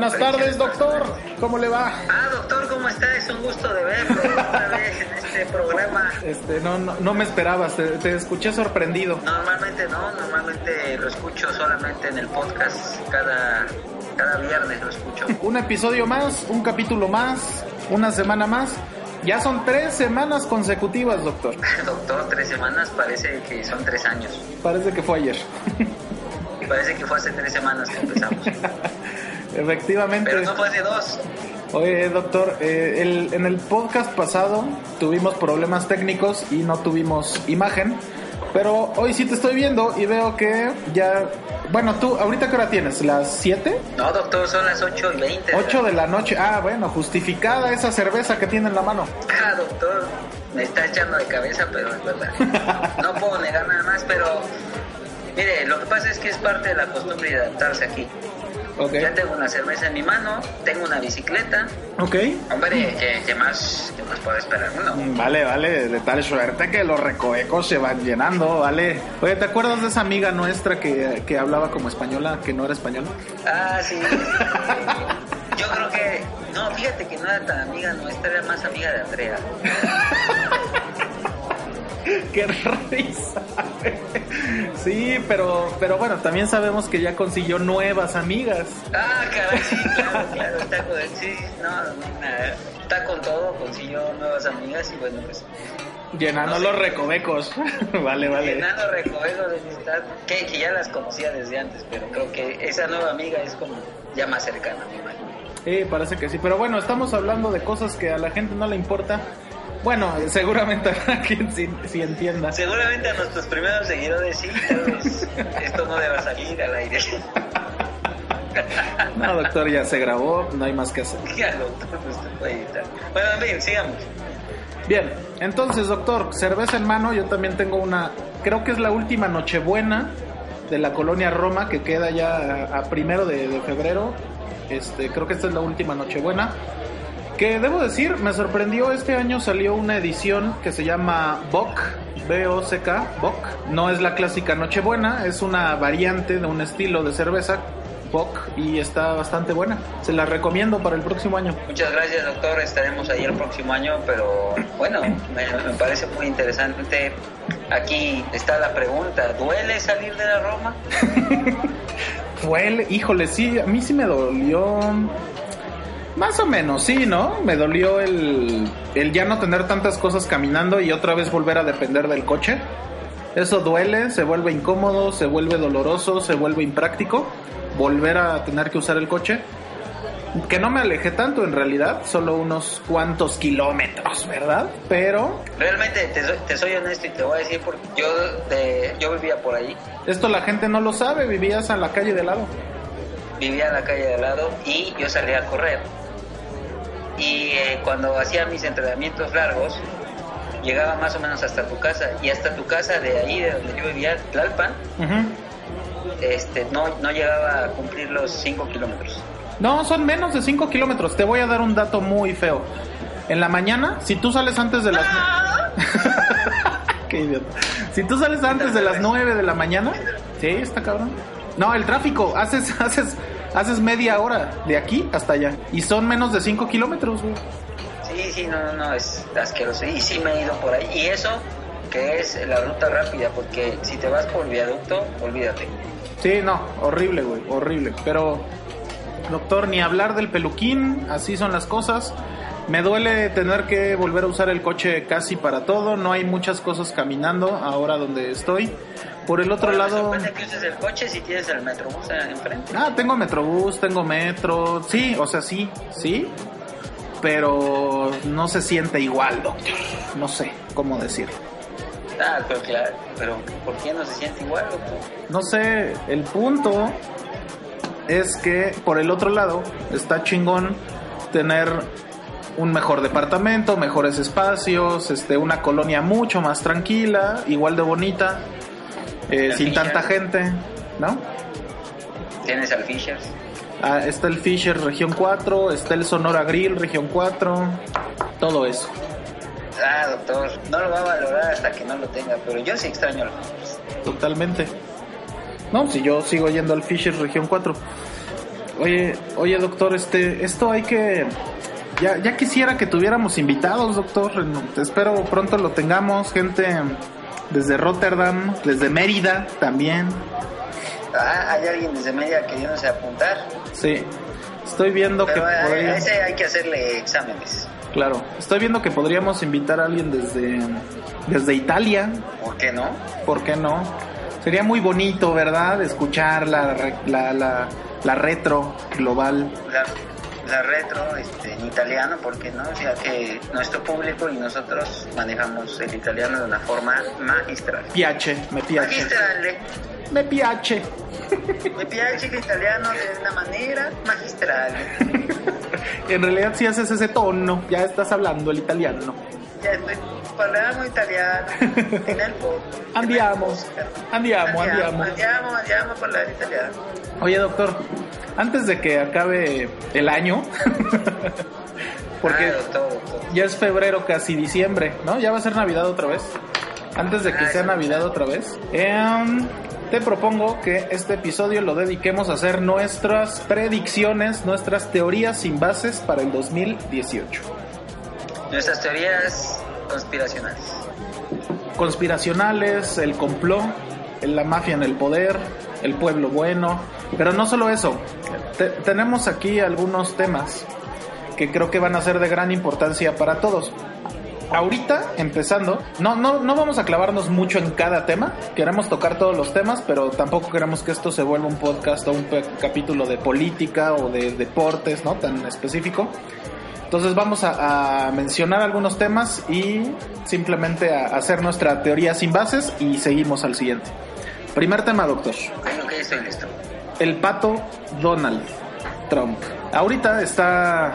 Buenas tardes, doctor. ¿Cómo le va? Ah, doctor, ¿cómo está? Es un gusto de verlo otra vez en este programa. Este, no, no, no me esperabas, te, te escuché sorprendido. Normalmente no, normalmente lo escucho solamente en el podcast. Cada, cada viernes lo escucho. Un episodio más, un capítulo más, una semana más. Ya son tres semanas consecutivas, doctor. Doctor, tres semanas parece que son tres años. Parece que fue ayer. Parece que fue hace tres semanas que empezamos. Efectivamente. Pero no fue hace dos. Oye, doctor, eh, el- en el podcast pasado tuvimos problemas técnicos y no tuvimos imagen, pero hoy sí te estoy viendo y veo que ya... Bueno, tú, ¿ahorita qué hora tienes? ¿Las 7? No, doctor, son las 8 y 20. 8 de la noche. Ah, bueno, justificada esa cerveza que tiene en la mano. Ah, doctor, me está echando de cabeza, pero es verdad. No puedo negar nada más, pero mire, lo que pasa es que es parte de la costumbre de adaptarse aquí. Ya tengo una cerveza en mi mano, tengo una bicicleta. Ok. Hombre, ¿qué, qué más, qué más puede esperar uno? Vale, vale, de tal suerte que los recovecos se van llenando, vale. Oye, ¿te acuerdas de esa amiga nuestra que, que hablaba como española, que no era española? Ah, sí. Yo creo que. No, fíjate que no era tan amiga nuestra, era más amiga de Andrea. ¡Qué risa! Sí, pero, pero bueno, también sabemos que ya consiguió nuevas amigas. Ah, caray, sí, claro, claro, está con. Sí, no. Está con todo, consiguió nuevas amigas y bueno, pues. Llenando No sé. los recovecos. vale, vale. Llenando recovecos de amistad, que, que ya las conocía desde antes, pero creo que esa nueva amiga es como ya más cercana, me imagino. Sí, parece que sí. Pero bueno, estamos hablando de cosas que a la gente no le importa. Bueno, seguramente habrá quien sí, sí entienda. Seguramente a nuestros primeros seguidores sí, vez esto no deba salir al aire. No, doctor, ya se grabó, no hay más que hacer. Ya, doctor, pues te puede editar. Bueno, en fin, sigamos. Bien, entonces, doctor, cerveza en mano, yo también tengo una, creo que es la última Nochebuena de la colonia Roma que queda ya a, a primero de, de febrero. Este, creo que esta es la última Nochebuena. Que debo decir, me sorprendió, este año salió una edición que se llama Bock, B-O-C-K, Bock. No es la clásica Nochebuena, es una variante de un estilo de cerveza, Bock, y está bastante buena. Se la recomiendo para el próximo año. Muchas gracias, doctor. Estaremos ahí el próximo año, pero bueno, me, me parece muy interesante. Aquí está la pregunta: ¿duele salir de la Roma? Fue el, híjole, sí, a mí sí me dolió. Más o menos, sí, ¿no? Me dolió el, el ya no tener tantas cosas caminando y otra vez volver a depender del coche. Eso duele, se vuelve incómodo, se vuelve doloroso, se vuelve impráctico. Volver a tener que usar el coche. Que no me alejé tanto en realidad, solo unos cuantos kilómetros, ¿verdad? Pero Realmente te soy, te soy honesto y te voy a decir porque yo, de- yo vivía por ahí, esto la gente no lo sabe, vivías a la calle de lado. vivía en la calle de lado y yo salía a correr. Y eh, cuando hacía mis entrenamientos largos, llegaba más o menos hasta tu casa y hasta tu casa de ahí de donde yo vivía, Tlalpan, este, no, no llegaba a cumplir los 5 kilómetros. No, son menos de 5 kilómetros. Te voy a dar un dato muy feo. En la mañana, si tú sales antes de las... Qué idiota. Si tú sales antes de las 9 de la mañana... Sí, está cabrón. No, el tráfico. Haces, haces, haces media hora de aquí hasta allá. Y son menos de 5 kilómetros, güey. Sí, sí, no, no, no, es asqueroso. Y sí me he ido por ahí. Y eso que es la ruta rápida, porque si te vas por viaducto, olvídate. Sí, no, horrible, güey, horrible. Pero, doctor, ni hablar del peluquín, así son las cosas. Me duele tener que volver a usar el coche casi para todo. No hay muchas cosas caminando ahora donde estoy. Por el otro lado... que uses el coche si tienes el metrobús enfrente. Ah, tengo Metrobús, tengo Metro. Sí, o sea, sí, sí. Pero no se siente igual, doctor. No sé cómo decirlo. Ah, pero claro, pero ¿por qué no se siente igual, doctor? No sé, el punto es que por el otro lado está chingón tener un mejor departamento, mejores espacios, este, una colonia mucho más tranquila, igual de bonita, eh, sin Fisher. tanta gente, ¿no? Tienes al Fishers. Ah, está el Fisher Región 4, está el Sonora Grill Región 4, todo eso. Ah, doctor, no lo va a valorar hasta que no lo tenga, pero yo sí extraño al Fishers. Totalmente. No, si yo sigo yendo al Fisher Región 4. Oye, oye, doctor, este, esto hay que. Ya, ya quisiera que tuviéramos invitados, doctor. Espero pronto lo tengamos. Gente desde Rotterdam, desde Mérida también. Ah, hay alguien desde media queriéndose apuntar, Sí. Estoy viendo que pero a, a podría- ese hay que hacerle exámenes. Claro. Estoy viendo que podríamos invitar a alguien desde, desde Italia. ¿Por qué no? ¿Por qué no? Sería muy bonito, ¿verdad? Escuchar la, la, la, la retro global. La, la retro este, en italiano, ¿por qué no? O sea que nuestro público y nosotros manejamos el italiano de una forma magistral. Piace, me piace. Magistrale. Me piace. Me piace l'italiano de una manera magistral. En realidad si haces ese tono, ya estás hablando el italiano. Ya estoy parlando italiano. En el podcast. Andiamo, andiamo, andiamo. Andiamo, andiamo a parlare italiano. Oye, doctor, antes de que acabe el año, porque Ah, doctor, doctor. ya es febrero, casi diciembre, ¿no? Ya va a ser Navidad otra vez. Antes de que Ah, sea. Navidad otra vez, em, te propongo que este episodio lo dediquemos a hacer nuestras predicciones, nuestras teorías sin bases para el 2018. Nuestras teorías conspiracionales. Conspiracionales, el complot, la mafia en el poder, el pueblo bueno, pero no solo eso. Te- tenemos aquí algunos temas que creo que van a ser de gran importancia para todos. Ahorita, empezando, no, no, no vamos a clavarnos mucho en cada tema, queremos tocar todos los temas, pero tampoco queremos que esto se vuelva un podcast o un capítulo de política o de deportes, ¿no? Tan específico. Entonces vamos a, a mencionar algunos temas y simplemente a hacer nuestra teoría sin bases y seguimos al siguiente. Primer tema, doctor. Estoy listo. El pato Donald Trump. Ahorita está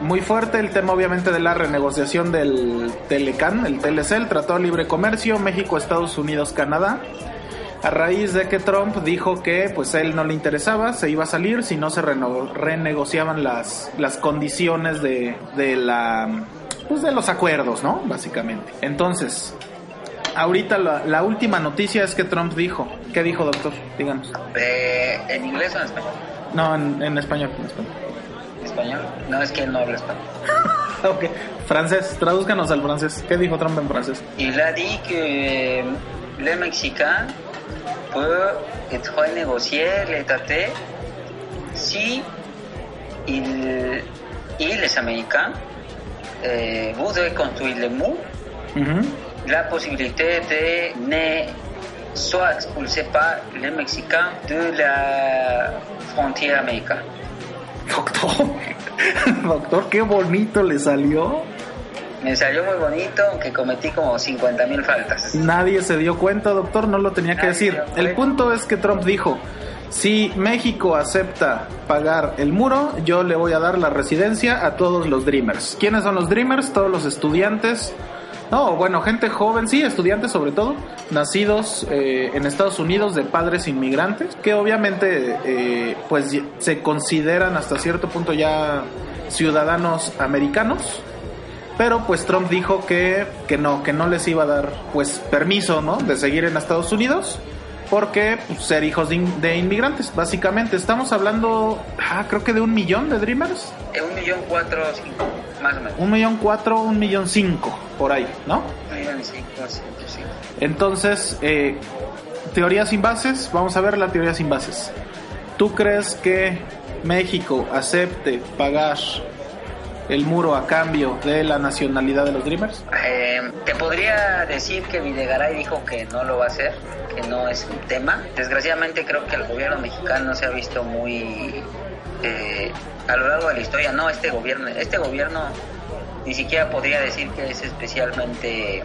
muy fuerte el tema obviamente de la renegociación del Telecan, el TLC, el Tratado de Libre Comercio, México, Estados Unidos, Canadá. A raíz de que Trump dijo que pues él no le interesaba, se iba a salir si no se reno- renegociaban las, las condiciones de, de la pues de los acuerdos, ¿no? Básicamente. Entonces, ahorita la, la última noticia es que Trump dijo. ¿Qué dijo, doctor? Díganos. Eh, ¿En inglés o en español? No, en, en español, en español. ¿En español? No, es que él no habla español. Ok, francés, tradúzcanos al francés. ¿Qué dijo Trump en francés? Il a dit que les Mexicains peuvent être les traités si ils, et les Américains euh, voudraient construire le mur, la possibilité de ne soit expulser pas les Mexicains de la frontière américaine. Doctor, doctor, qué bonito le salió. Me salió muy bonito, aunque cometí como 50 mil faltas. Nadie se dio cuenta, doctor, no lo tenía que decir. El punto es que Trump dijo, si México acepta pagar el muro, yo le voy a dar la residencia a todos los Dreamers. ¿Quiénes son los Dreamers? Todos los estudiantes. No, bueno, gente joven, sí, estudiantes sobre todo, nacidos eh, en Estados Unidos de padres inmigrantes, que obviamente eh, pues se consideran hasta cierto punto ya ciudadanos americanos, pero pues Trump dijo que, que no, que no les iba a dar pues permiso, ¿no? De seguir en Estados Unidos porque pues, ser hijos de, in- de inmigrantes, básicamente. Estamos hablando, ah, creo que de un millón de Dreamers. Eh, Un millón cuatro, cinco, más o menos. Un millón cuatro, un millón cinco, por ahí, ¿no? Un millón cinco, cinco, cinco. Entonces, eh, teoría sin bases, vamos a ver la teoría sin bases. ¿Tú crees que México acepte pagar el muro a cambio de la nacionalidad de los Dreamers? Eh, te podría decir que Videgaray dijo que no lo va a hacer, que no es un tema. Desgraciadamente creo que el gobierno mexicano se ha visto muy eh, a lo largo de la historia. No, este gobierno, este gobierno ni siquiera podría decir que es especialmente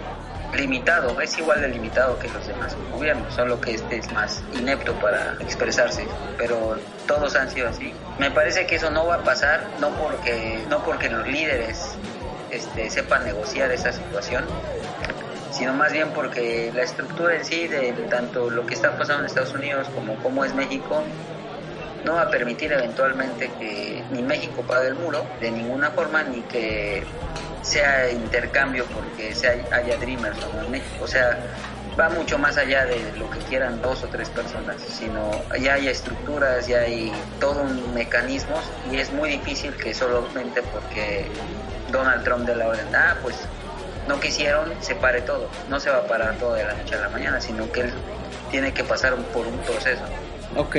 limitado, es igual de limitado que los demás gobiernos, solo que este es más inepto para expresarse, pero todos han sido así. Me parece que eso no va a pasar, no porque, no porque los líderes este, sepan negociar esa situación, sino más bien porque la estructura en sí de tanto lo que está pasando en Estados Unidos como cómo es México no va a permitir eventualmente que ni México pague el muro de ninguna forma ni que sea intercambio porque sea, haya Dreamers o no en. O sea, va mucho más allá de lo que quieran dos o tres personas, sino ya hay estructuras, ya hay todo un mecanismo y es muy difícil que solamente porque Donald Trump de la orden, ah, pues no quisieron, se pare todo. No se va a parar todo de la noche a la mañana, sino que él tiene que pasar por un proceso. Ok.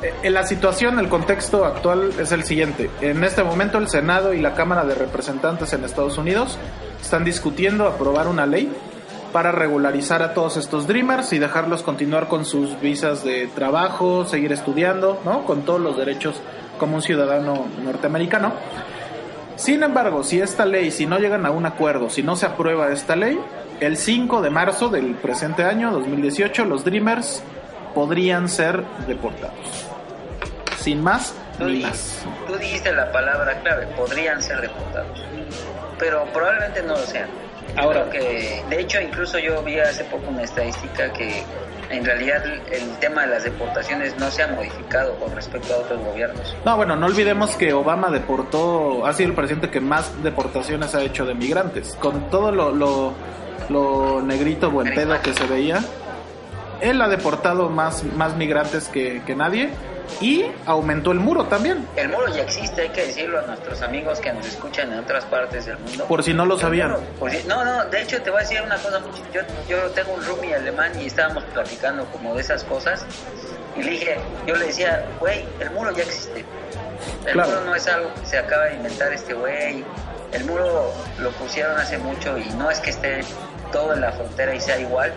En la situación, el contexto actual es el siguiente. En este momento el Senado y la Cámara de Representantes en Estados Unidos están discutiendo aprobar una ley para regularizar a todos estos Dreamers y dejarlos continuar con sus visas de trabajo, seguir estudiando, ¿no? Con todos los derechos como un ciudadano norteamericano. Sin embargo, si esta ley, si no llegan a un acuerdo, si no se aprueba esta ley, el 5 de marzo del presente año, 2018, los Dreamers podrían ser deportados. Sin más ni más. Tú dijiste la palabra clave, podrían ser deportados. Pero probablemente no lo sean. Ahora que, de hecho, incluso yo vi hace poco una estadística que en realidad el tema de las deportaciones no se ha modificado con respecto a otros gobiernos. No, bueno, no olvidemos que Obama deportó, ha sido el presidente que más deportaciones ha hecho de migrantes. Con todo lo, lo, lo negrito buen pedo que se veía, él ha deportado más, más migrantes que, que nadie y aumentó el muro también. El muro ya existe, hay que decirlo a nuestros amigos que nos escuchan en otras partes del mundo. Por si no lo sabían. no, no, de hecho te voy a decir una cosa, yo, yo tengo un roomie alemán y estábamos platicando como de esas cosas y le dije, yo le decía, güey, el muro ya existe. El muro no es algo que se acaba de inventar este güey. El muro lo pusieron hace mucho y no es que esté todo en la frontera y sea igual,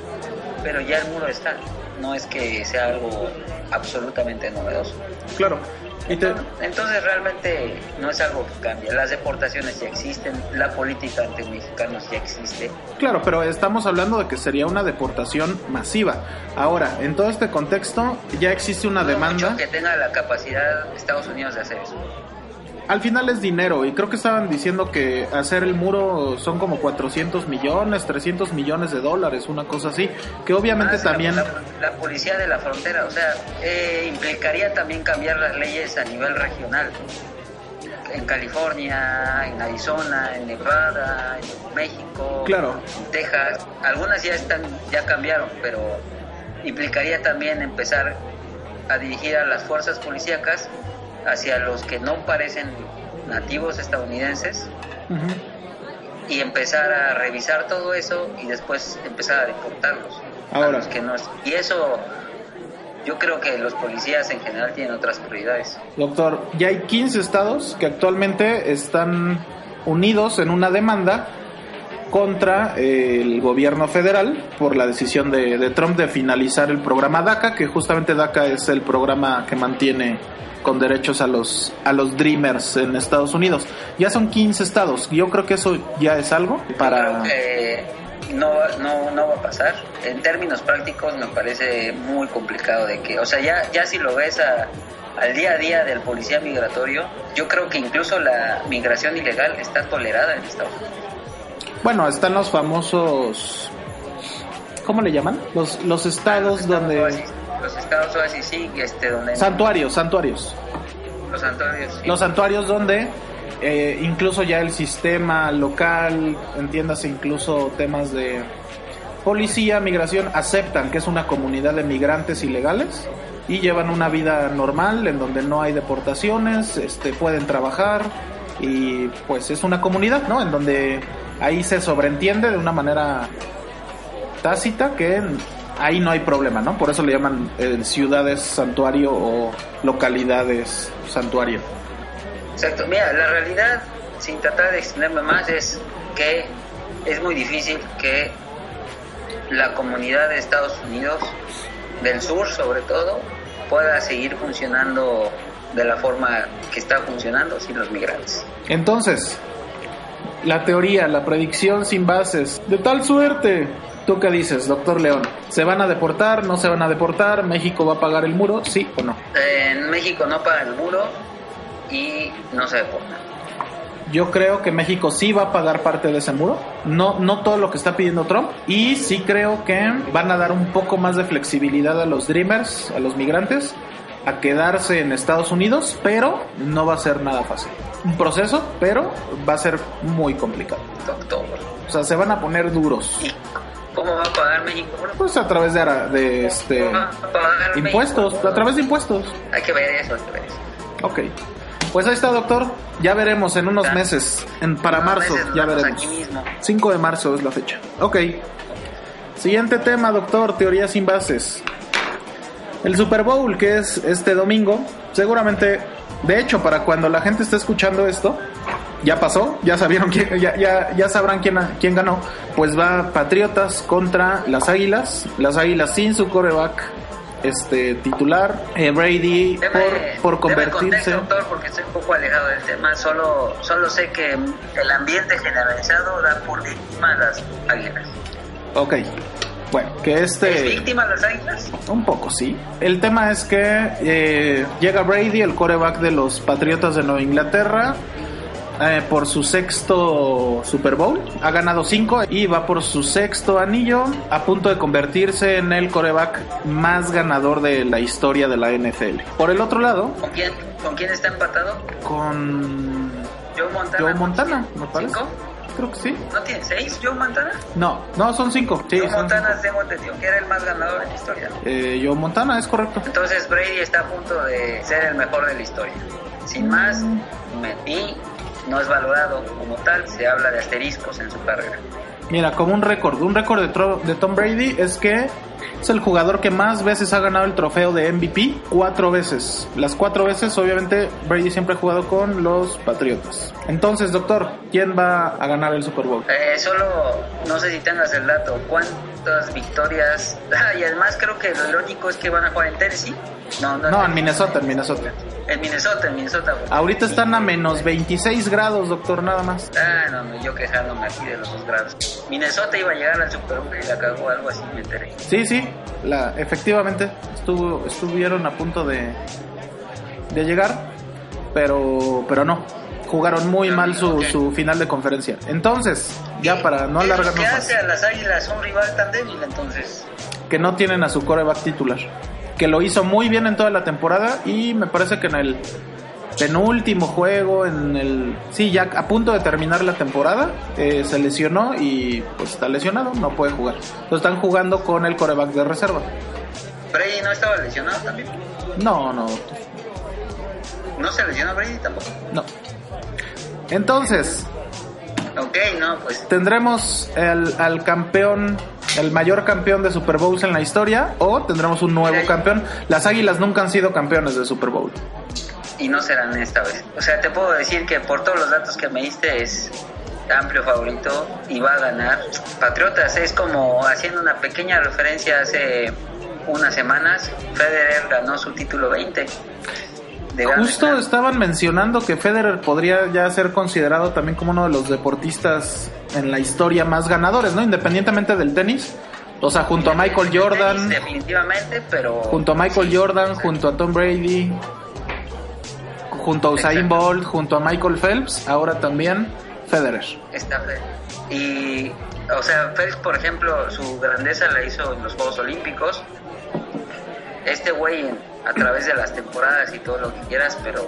pero ya el muro está. No es que sea algo absolutamente novedoso. Claro. Entonces, realmente no es algo que cambie. Las deportaciones ya existen, la política ante mexicanos ya existe. Claro, pero estamos hablando de que sería una deportación masiva. Ahora, en todo este contexto ya existe una demanda que tenga la capacidad Estados Unidos de hacer eso al final es dinero y creo que estaban diciendo que hacer el muro son como 400 millones, 300 millones de dólares, una cosa así, que obviamente ah, también... La, policía de la frontera, o sea, eh, implicaría también cambiar las leyes a nivel regional. En California, en Arizona, en Nevada, en México, claro. en Texas, algunas ya están, ya cambiaron, pero implicaría también empezar a dirigir a las fuerzas policíacas hacia los que no parecen nativos estadounidenses y empezar a revisar todo eso y después empezar a deportarlos. Ahora. los que no, y eso yo creo que los policías en general tienen otras prioridades. Doctor, ya hay 15 estados que actualmente están unidos en una demanda contra el gobierno federal por la decisión de, de Trump de finalizar el programa DACA, que justamente DACA es el programa que mantiene con derechos a los a los dreamers en Estados Unidos. Ya son 15 estados. Yo creo que eso ya es algo para no, no, no va a pasar. En términos prácticos me parece muy complicado de que, o sea, ya, ya si lo ves al día a día del policía migratorio, yo creo que incluso la migración ilegal está tolerada en Estados Unidos. Bueno, están los famosos, ¿cómo le llaman? Los, los estados donde los estados oasis sí, este, donde... Santuarios, santuarios. Los santuarios. Los santuarios donde eh, incluso ya el sistema local, entiéndase incluso temas de policía, migración, aceptan que es una comunidad de migrantes ilegales y llevan una vida normal en donde no hay deportaciones, este, pueden trabajar y pues es una comunidad, ¿no? En donde ahí se sobreentiende de una manera tácita que ahí no hay problema, ¿no? Por eso le llaman eh, ciudades santuario o localidades santuario. Exacto, mira, la realidad sin tratar de extenderme más, es que es muy difícil que la comunidad de Estados Unidos, del sur sobre todo, pueda seguir funcionando de la forma que está funcionando sin los migrantes. Entonces, la teoría, la predicción sin bases, de tal suerte. ¿Tú qué dices, doctor León? ¿Se van a deportar? ¿No se van a deportar? ¿México va a pagar el muro? ¿Sí o no? En México no paga el muro y no se deporta. Yo creo que México sí va a pagar parte de ese muro, no, no todo lo que está pidiendo Trump, y sí creo que van a dar un poco más de flexibilidad a los Dreamers, a los migrantes, a quedarse en Estados Unidos, pero no va a ser nada fácil. Un proceso, pero va a ser muy complicado. Doctor. O sea, se van a poner duros. ¿Y cómo va a pagar México? Pues a través de, de este ¿cómo va a impuestos, México? a través de impuestos. Hay que ver eso, hay que ver eso. Ok. Pues ahí está, doctor. Ya veremos en unos meses. En, para marzo, ya veremos. aquí mismo. 5 de marzo es la fecha. Ok. Siguiente tema, doctor. Teoría sin bases. El Super Bowl, que es este domingo, seguramente, de hecho, para cuando la gente esté escuchando esto, ya pasó, ya sabieron quién, ya, ya, ya sabrán quién, quién ganó. Pues va Patriotas contra las Águilas, las Águilas sin su coreback este titular, eh, Brady Deme- por, por convertirse. doctor, porque estoy un poco alejado del tema. Solo, solo sé que el ambiente generalizado da por víctima a las águilas. Ok. Bueno, que ¿Es este... víctima a las águilas? Un poco, sí. El tema es que eh, llega Brady, el coreback de los Patriotas de Nueva Inglaterra, eh, por su sexto Super Bowl. Ha ganado cinco y va por su sexto anillo, a punto de convertirse en el coreback más ganador de la historia de la NFL. Por el otro lado, ¿Con quién, ¿Con quién está empatado? con Joe Montana. Joe Montana, me parece. ¿Cinco? Creo que sí. ¿No tiene seis Joe Montana? No, no, son cinco. Sí, Joe son Montana tengo entendido que era el más ganador en la historia. cinco. Eh, Joe Montana, es correcto. Entonces Brady está a punto de ser el mejor de la historia. Sin más, me- y no es valorado como tal, se habla de asteriscos en su carrera. Mira, como un récord, un récord de, Tom Brady es que es el jugador que más veces ha ganado el trofeo de MVP, cuatro veces. Las cuatro veces, obviamente, Brady siempre ha jugado con los Patriotas. Entonces, doctor, ¿quién va a ganar el Super Bowl? Eh, solo, no sé si tengas el dato, cuántas victorias. Ah, y además creo que lo irónico es que van a jugar en Tennessee. No, no, No, en Minnesota, en Minnesota. En Minnesota, en Minnesota. güey. Ahorita están a menos 26 grados, doctor, nada más. Ah, no, no, yo quejándome aquí de los dos grados. Minnesota iba a llegar al Super Bowl y la cagó algo así, me enteré. Sí, sí, la, efectivamente, estuvo, estuvieron a punto de, de llegar, pero, pero no. Jugaron muy mal su, su final de conferencia. Entonces, ya para no ¿Qué alargarnos más. hace a las águilas un rival tan débil entonces? que no tienen a su coreback titular. Que lo hizo muy bien en toda la temporada y me parece que en el penúltimo juego, en el... Sí, ya a punto de terminar la temporada, eh, se lesionó y pues está lesionado, no puede jugar. Entonces están jugando con el coreback de reserva. Brady no estaba lesionado también. No, no, No se lesionó Brady tampoco. no. Entonces, Ok, no, pues ¿tendremos el, al campeón, el mayor campeón de Super Bowls en la historia o tendremos un nuevo campeón? Las Águilas nunca han sido campeones de Super Bowl. Y no serán esta vez. O sea, te puedo decir que por todos los datos que me diste es amplio favorito y va a ganar. Patriotas es como haciendo una pequeña referencia hace unas semanas, Federer ganó su título 20. De Grand Justo estaban mencionando que Federer podría ya ser considerado también como uno de los deportistas en la historia más ganadores, ¿no? Independientemente del tenis. O sea, junto a Michael Tenis, Jordan, definitivamente, pero junto a Michael Jordan, junto a Tom Brady, junto a Usain Exacto. Bolt, junto a Michael Phelps, ahora también Federer. está Federer. Y, o sea, Phelps, por ejemplo, su grandeza la hizo en los Juegos Olímpicos. Este güey, a través de las temporadas y todo lo que quieras, pero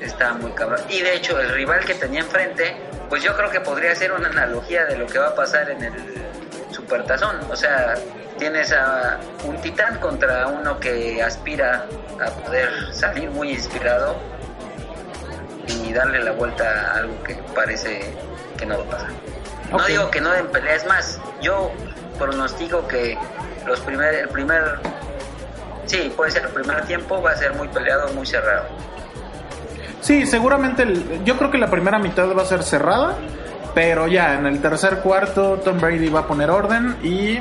está muy cabrón. Y de hecho, el rival que tenía enfrente, pues yo creo que podría ser una analogía de lo que va a pasar en el Supertazón. O sea, tienes a un titán contra uno que aspira a poder salir muy inspirado y darle la vuelta a algo que parece que no va a pasar. No digo que no den pelea, es más, yo pronostico que los primer, el primer, sí, puede ser el primer tiempo, va a ser muy peleado, muy cerrado. Sí, seguramente el- yo creo que la primera mitad va a ser cerrada, pero ya en el tercer cuarto Tom Brady va a poner orden y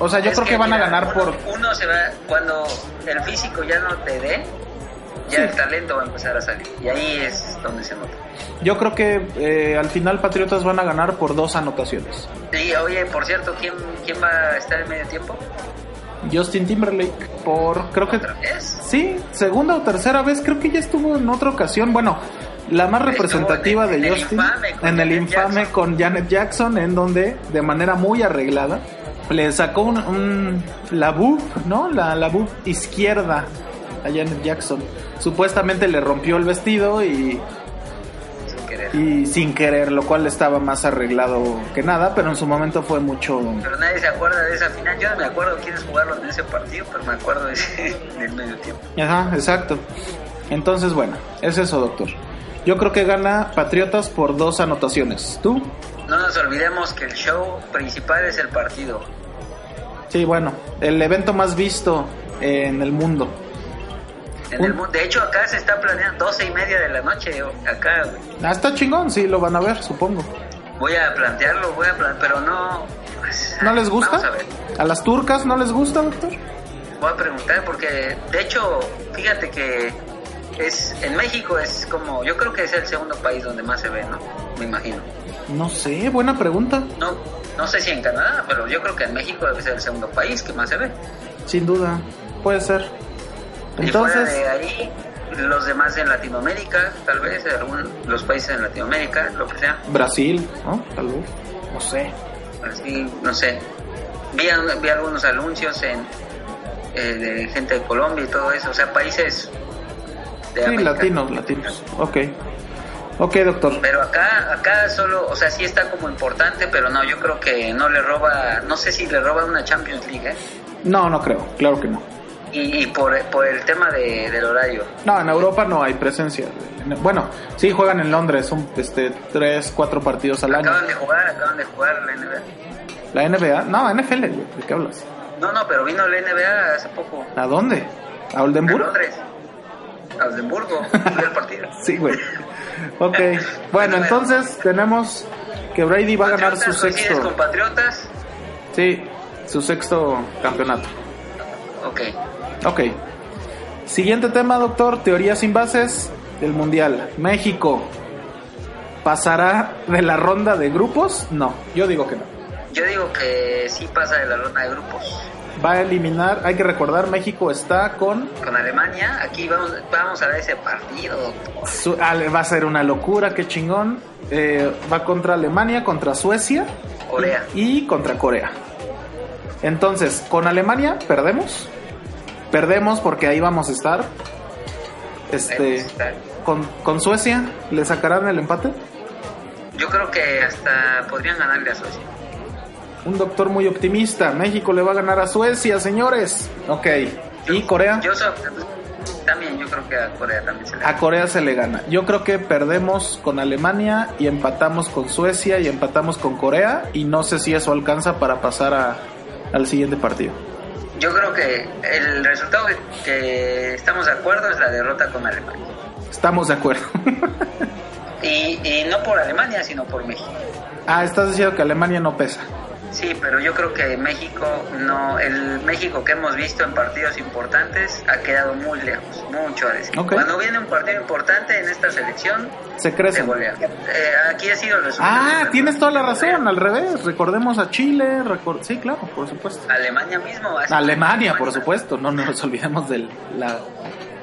o sea, yo Es creo que, van a ganar uno- por Uno se va, cuando el físico ya no te dé, ya Sí. el talento va a empezar a salir. Y ahí es donde se nota. yo creo que eh, al final Patriotas van a ganar por dos anotaciones. Y oye, por cierto, ¿quién, quién va a estar en medio tiempo? Justin Timberlake por creo que ¿Otra vez? sí, segunda o tercera vez, creo que ya estuvo en otra ocasión, bueno, la más representativa en el- de en Justin en el infame Jackson. con Janet Jackson en donde de manera muy arreglada le sacó un, un- la boob, ¿no? La, la boob izquierda a Janet Jackson. Supuestamente le rompió el vestido y, Sin querer. y sin querer, lo cual estaba más arreglado que nada, pero en su momento fue mucho... Pero nadie se acuerda de esa final. Yo no me acuerdo quiénes jugaron en ese partido, pero me acuerdo de ese, del medio tiempo. Ajá, exacto. Entonces, bueno, es eso, doctor. Yo creo que gana Patriotas por dos anotaciones. ¿Tú? No nos olvidemos que el show principal es el partido. Sí, bueno, el evento más visto en el mundo. En el mundo. De hecho, acá se está planeando 12 y media de la noche. Acá, güey. Ah, está chingón, sí, lo van a ver, supongo. Voy a plantearlo, voy a plan- pero no. pues, ¿No les gusta? Vamos a ver. ¿A las turcas no les gusta, doctor? Voy a preguntar porque, de hecho, fíjate que es en México es como, yo creo que es el segundo país donde más se ve, ¿no? Me imagino. No sé, buena pregunta. No, no sé si en Canadá, pero yo creo que en México debe ser el segundo país que más se ve. Sin duda, puede ser. Y fuera Entonces, de ahí, los demás en Latinoamérica, tal vez, algún, los países en Latinoamérica, lo que sea. Brasil, ¿no? Tal vez. No sé. Así, no sé. Vi, vi algunos anuncios en eh, de gente de Colombia y todo eso, o sea, países de Sí, América. latinos, latinos. Ok. Ok, doctor. Pero acá, acá solo, o sea, sí está como importante, pero no, yo creo que no le roba, no sé si le roba una Champions League, ¿eh? No, no creo, claro que no. Y, y por, por el tema de, del horario. No, en Europa no hay presencia. Bueno, sí juegan en Londres, son este tres, cuatro partidos al año. Acaban de jugar, acaban de jugar la NBA. La NBA, no, NFL, ¿de qué hablas? No, no, pero vino la NBA hace poco. ¿A dónde? ¿A A Oldenburg? Londres. A Oldenburgo, al partido. Sí, güey. Ok, bueno, entonces tenemos que Brady va a ganar su Patriotas, ¿coincides con sexto. Patriotas? Sí, su sexto campeonato. Ok. Ok. Siguiente tema, doctor, teoría sin bases del Mundial. México. ¿Pasará de la ronda de grupos? No, yo digo que no. Yo digo que sí pasa de la ronda de grupos. Va a eliminar, hay que recordar, México está con... Con Alemania, aquí vamos, vamos a ver ese partido. doctor. su- va a ser una locura, qué chingón. Eh, va contra Alemania, contra Suecia Corea. y contra Corea. Entonces, con Alemania perdemos. Perdemos porque ahí vamos a estar. Este, con, con Suecia, ¿le sacarán el empate? Yo creo que hasta podrían ganarle a Suecia. Un doctor muy optimista. México le va a ganar a Suecia, señores. Ok. ¿Y Corea? Yo so- también, yo creo que a Corea también se le A Corea se le gana. Yo creo que perdemos con Alemania y empatamos con Suecia y empatamos con Corea. Y no sé si eso alcanza para pasar a- al siguiente partido. Yo creo que el resultado que, estamos de acuerdo es la derrota con Alemania. Estamos de acuerdo. Y, y no por Alemania, sino por México. ah, estás diciendo que Alemania no pesa. Sí, pero yo creo que México no, el México que hemos visto en partidos importantes ha quedado muy lejos, mucho a decir. Cuando viene un partido importante en esta selección, Se crece. Eh, aquí ha sido el resultado. Ah, tienes toda la razón. Al revés. Recordemos a Chile. sí, claro, por supuesto. Alemania mismo. Alemania, por supuesto. No nos olvidemos de la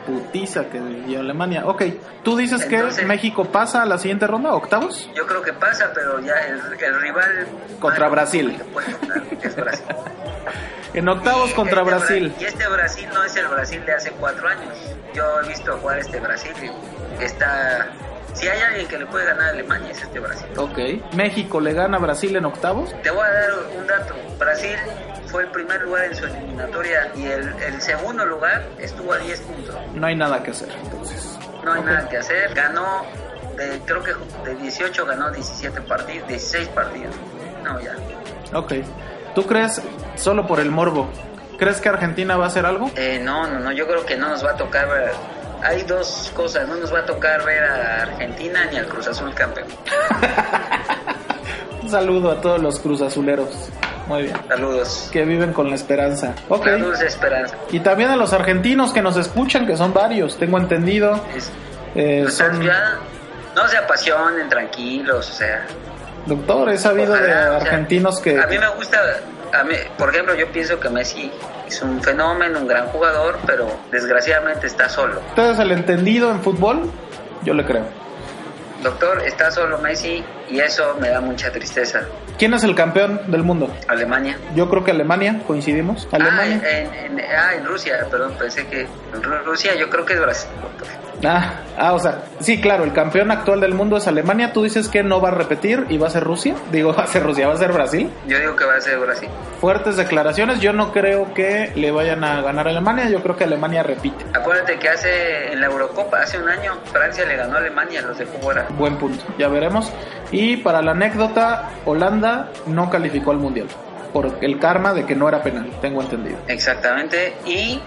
putiza que dio Alemania. Ok, tú dices que México pasa a la siguiente ronda, octavos. Yo creo que pasa, pero ya el, el rival Contra malo Brasil. es. En octavos Y contra este Bra- Brasil. Y este Brasil no es el Brasil de hace cuatro años. Yo he visto jugar este Brasil y está... Si hay alguien que le puede ganar a Alemania es este Brasil. Ok. México le gana a Brasil en octavos. Te voy a dar un dato. Brasil fue el primer lugar en su eliminatoria y el, el segundo lugar estuvo a 10 puntos. No hay nada que hacer, entonces. No hay nada que hacer. Ganó, de, creo que de 18 ganó 17 partidos, 16 partidos. No, ya. Ok. ¿Tú crees, solo por el morbo, crees que Argentina va a hacer algo? Eh, no, no, no, yo creo que no nos va a tocar eh, hay dos cosas, no nos va a tocar ver a Argentina ni al Cruz Azul campeón. Un saludo a todos los Cruz Azuleros. Muy bien. Saludos. Que viven con la esperanza. Ok. Dulce esperanza. Y también a los argentinos que nos escuchan, que son varios, tengo entendido. Es- Eh, o sea, son, ya no se apasionen, tranquilos, o sea. doctor, he sabido de ojalá, o sea, argentinos que... A mí me gusta, a mí, por ejemplo, yo pienso que Messi es un fenómeno, un gran jugador, pero desgraciadamente está solo. ¿Ustedes el entendido en fútbol? Yo le creo. Doctor, está solo Messi y eso me da mucha tristeza. ¿Quién es el campeón del mundo? Alemania. Yo creo que Alemania, coincidimos. Ah, Alemania. en, en- ah, en Rusia, perdón, pensé que en Ru- Rusia yo creo que es Brasil. Ah, ah, o sea, sí, claro, el campeón actual del mundo es Alemania. Tú dices que no va a repetir y va a ser Rusia. Digo, va a ser Rusia, va a ser Brasil. Yo digo que va a ser Brasil. Fuertes declaraciones. Yo no creo que le vayan a ganar a Alemania. Yo creo que Alemania repite. Acuérdate que hace en la Eurocopa, hace un año, Francia le ganó a Alemania, los dejó fuera. Buen punto, ya veremos. Y para la anécdota, Holanda no calificó al mundial por el karma de que no era penal, tengo entendido. Exactamente. Y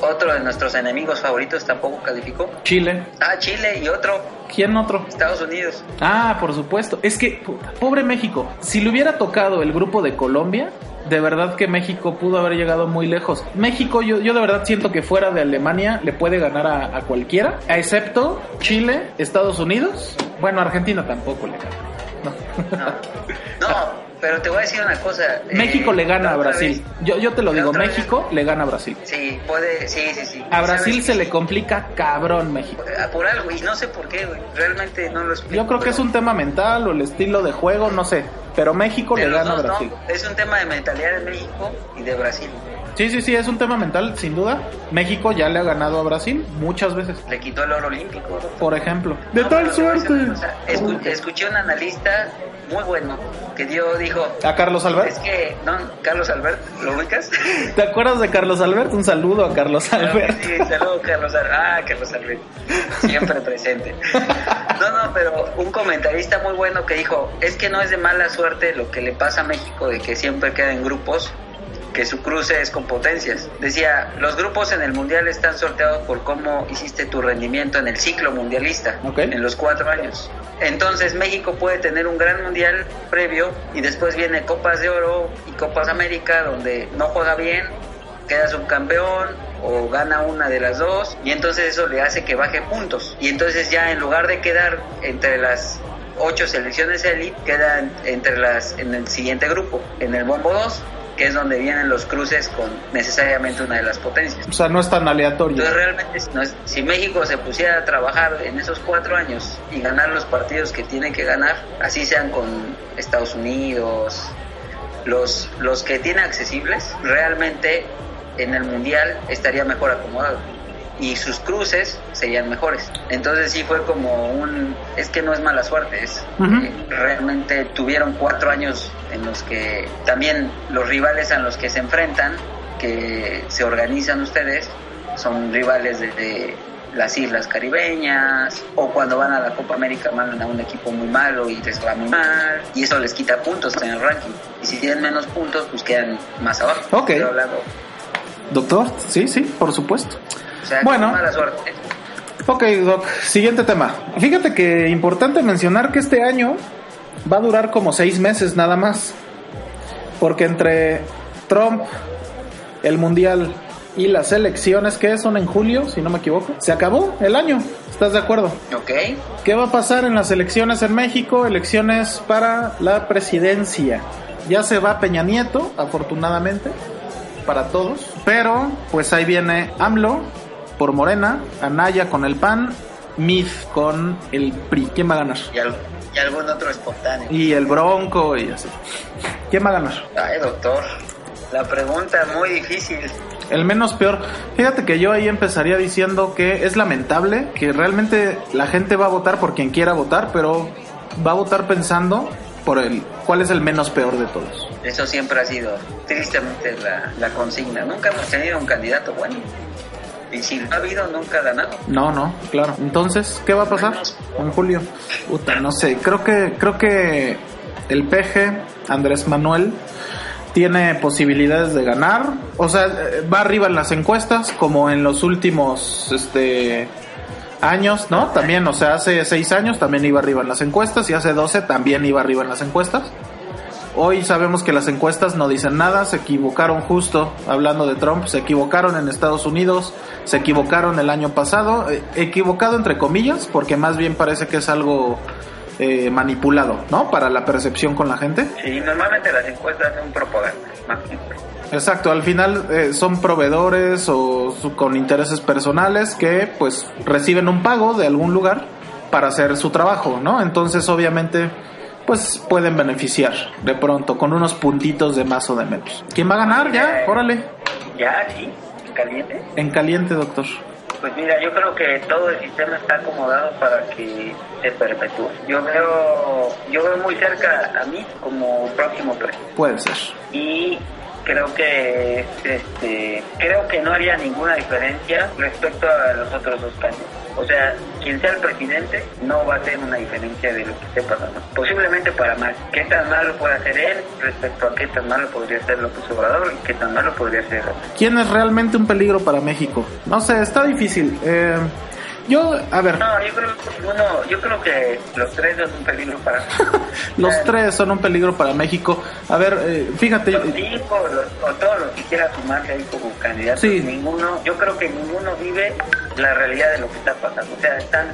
otro de nuestros enemigos favoritos tampoco calificó. Chile, Ah, Chile y otro, ¿quién otro? Estados Unidos. Ah, por supuesto. Es que, pobre México, si le hubiera tocado el grupo de Colombia, de verdad que México pudo haber llegado muy lejos. México, yo, yo de verdad siento que fuera de Alemania le puede ganar a, a cualquiera, excepto Chile, Estados Unidos. Bueno, Argentina tampoco le gana. No. No, no, pero te voy a decir una cosa. eh, México le gana a Brasil. vez- Yo, yo te lo digo, vez- México le gana a Brasil. Sí, puede, sí, sí, sí. A Brasil ¿Sabes se le complica cabrón México. Ah, Por algo, y no sé por qué, güey. Realmente no lo explico. Yo creo que pero es un tema mental o el estilo de juego, no sé. Pero México le gana a. Brasil. Es un tema de mentalidad de México y de Brasil. Sí, sí, sí, es un tema mental, sin duda. México ya le ha ganado a Brasil muchas veces. Le quitó el oro olímpico. doctor. Por ejemplo. De No, tal suerte. Escu- escuché un analista muy bueno que dio, dijo, ¿A Carlos es Albert? que, no, Carlos Albert, ¿lo ubicas? ¿Te acuerdas de Carlos Albert? Un saludo a Carlos Albert. Sí, saludos Carlos Albert. Ah, Carlos Albert. Siempre presente. No, no, pero un comentarista muy bueno que dijo, es que no es de mala suerte lo que le pasa a México de que siempre queda en grupos, que su cruce es con potencias. Decía, los grupos en el mundial están sorteados por cómo hiciste tu rendimiento en el ciclo mundialista, Ok. en los cuatro años. Entonces México puede tener un gran mundial previo y después viene Copas de Oro y Copas América donde no juega bien, queda subcampeón o gana una de las dos y entonces eso le hace que baje puntos y entonces ya en lugar de quedar entre las ocho selecciones elite queda en- entre las en el siguiente grupo en el bombo 2 que es donde vienen los cruces con necesariamente una de las potencias O sea, no es tan aleatorio. entonces realmente si no es- si México se pusiera a trabajar en esos cuatro años y ganar los partidos que tiene que ganar, así sean con Estados Unidos, los, los que tiene accesibles, realmente en el Mundial estaría mejor acomodado. Y sus cruces serían mejores. Entonces sí fue como un... Es que no es mala suerte, es... Eh, realmente tuvieron cuatro años en los que también los rivales a los que se enfrentan, que se organizan ustedes, son rivales de, de las islas caribeñas o cuando van a la Copa América mandan a un equipo muy malo y les va muy mal y eso les quita puntos en el ranking y si tienen menos puntos pues quedan más abajo Ok. Doctor, sí, sí, por supuesto. O sea, Bueno. mala suerte Ok, Doc, siguiente tema. Fíjate que importante mencionar que este año va a durar como seis meses nada más. Porque entre Trump, el Mundial y las elecciones que son en julio, si no me equivoco, se acabó el año. ¿Estás de acuerdo? ok ¿Qué va a pasar en las elecciones en México? Elecciones para la presidencia. Ya se va Peña Nieto, afortunadamente, para todos. Pero, pues ahí viene AMLO por Morena, Anaya con el PAN, MIF con el PRI. ¿Quién va a ganar? y, al- y algún otro espontáneo Y el Bronco y así. ¿Quién va a ganar? ay doctor la pregunta muy difícil El menos peor. Fíjate que yo ahí empezaría diciendo que es lamentable que realmente la gente va a votar por quien quiera votar, pero va a votar pensando por el cuál es el menos peor de todos. eso siempre ha sido tristemente la, la consigna nunca hemos tenido un candidato bueno y si no ha habido nunca ha ganado No, no, claro. Entonces, ¿qué va a pasar en julio? Puta, no sé. Creo que creo que el PG Andrés Manuel tiene posibilidades de ganar. O sea, eh, va arriba en las encuestas como en los últimos este años, ¿no? También, o sea, hace seis años también iba arriba en las encuestas y hace 12 también iba arriba en las encuestas. Hoy sabemos que las encuestas no dicen nada, se equivocaron justo hablando de Trump, se equivocaron en Estados Unidos, se equivocaron el año pasado, eh, equivocado entre comillas, porque más bien parece que es algo eh, manipulado, ¿no? Para la percepción con la gente. Sí, normalmente las encuestas son propaganda, más Exacto, al final eh, son proveedores o su- con intereses personales que pues reciben un pago de algún lugar para hacer su trabajo, ¿no? Entonces obviamente pues pueden beneficiar de pronto con unos puntitos de más o de menos. ¿Quién va a ganar ya? Órale, Ya, sí, caliente. en caliente, doctor. Pues mira, yo creo que todo el sistema está acomodado para que se perpetúe. Yo veo, yo veo muy cerca a mí como próximo presidente. Puede ser. y creo que este creo que no haría ninguna diferencia respecto a los otros dos candidatos. O sea, quien sea el presidente no va a hacer una diferencia de lo que esté pasando. Posiblemente para mal. ¿Qué tan malo puede hacer él respecto a qué tan malo podría ser López Obrador y qué tan malo podría ser otro? ¿Quién es realmente un peligro para México? No sé, está difícil. Eh, yo, a ver, No, yo creo que uno, yo creo que los tres son un peligro para los Eh, tres son un peligro para México. A ver, eh, fíjate, Los cinco, los- o todos los que quieran sumarse ahí como candidatos, Sí. ninguno, yo creo que ninguno vive la realidad de lo que está pasando. O sea, están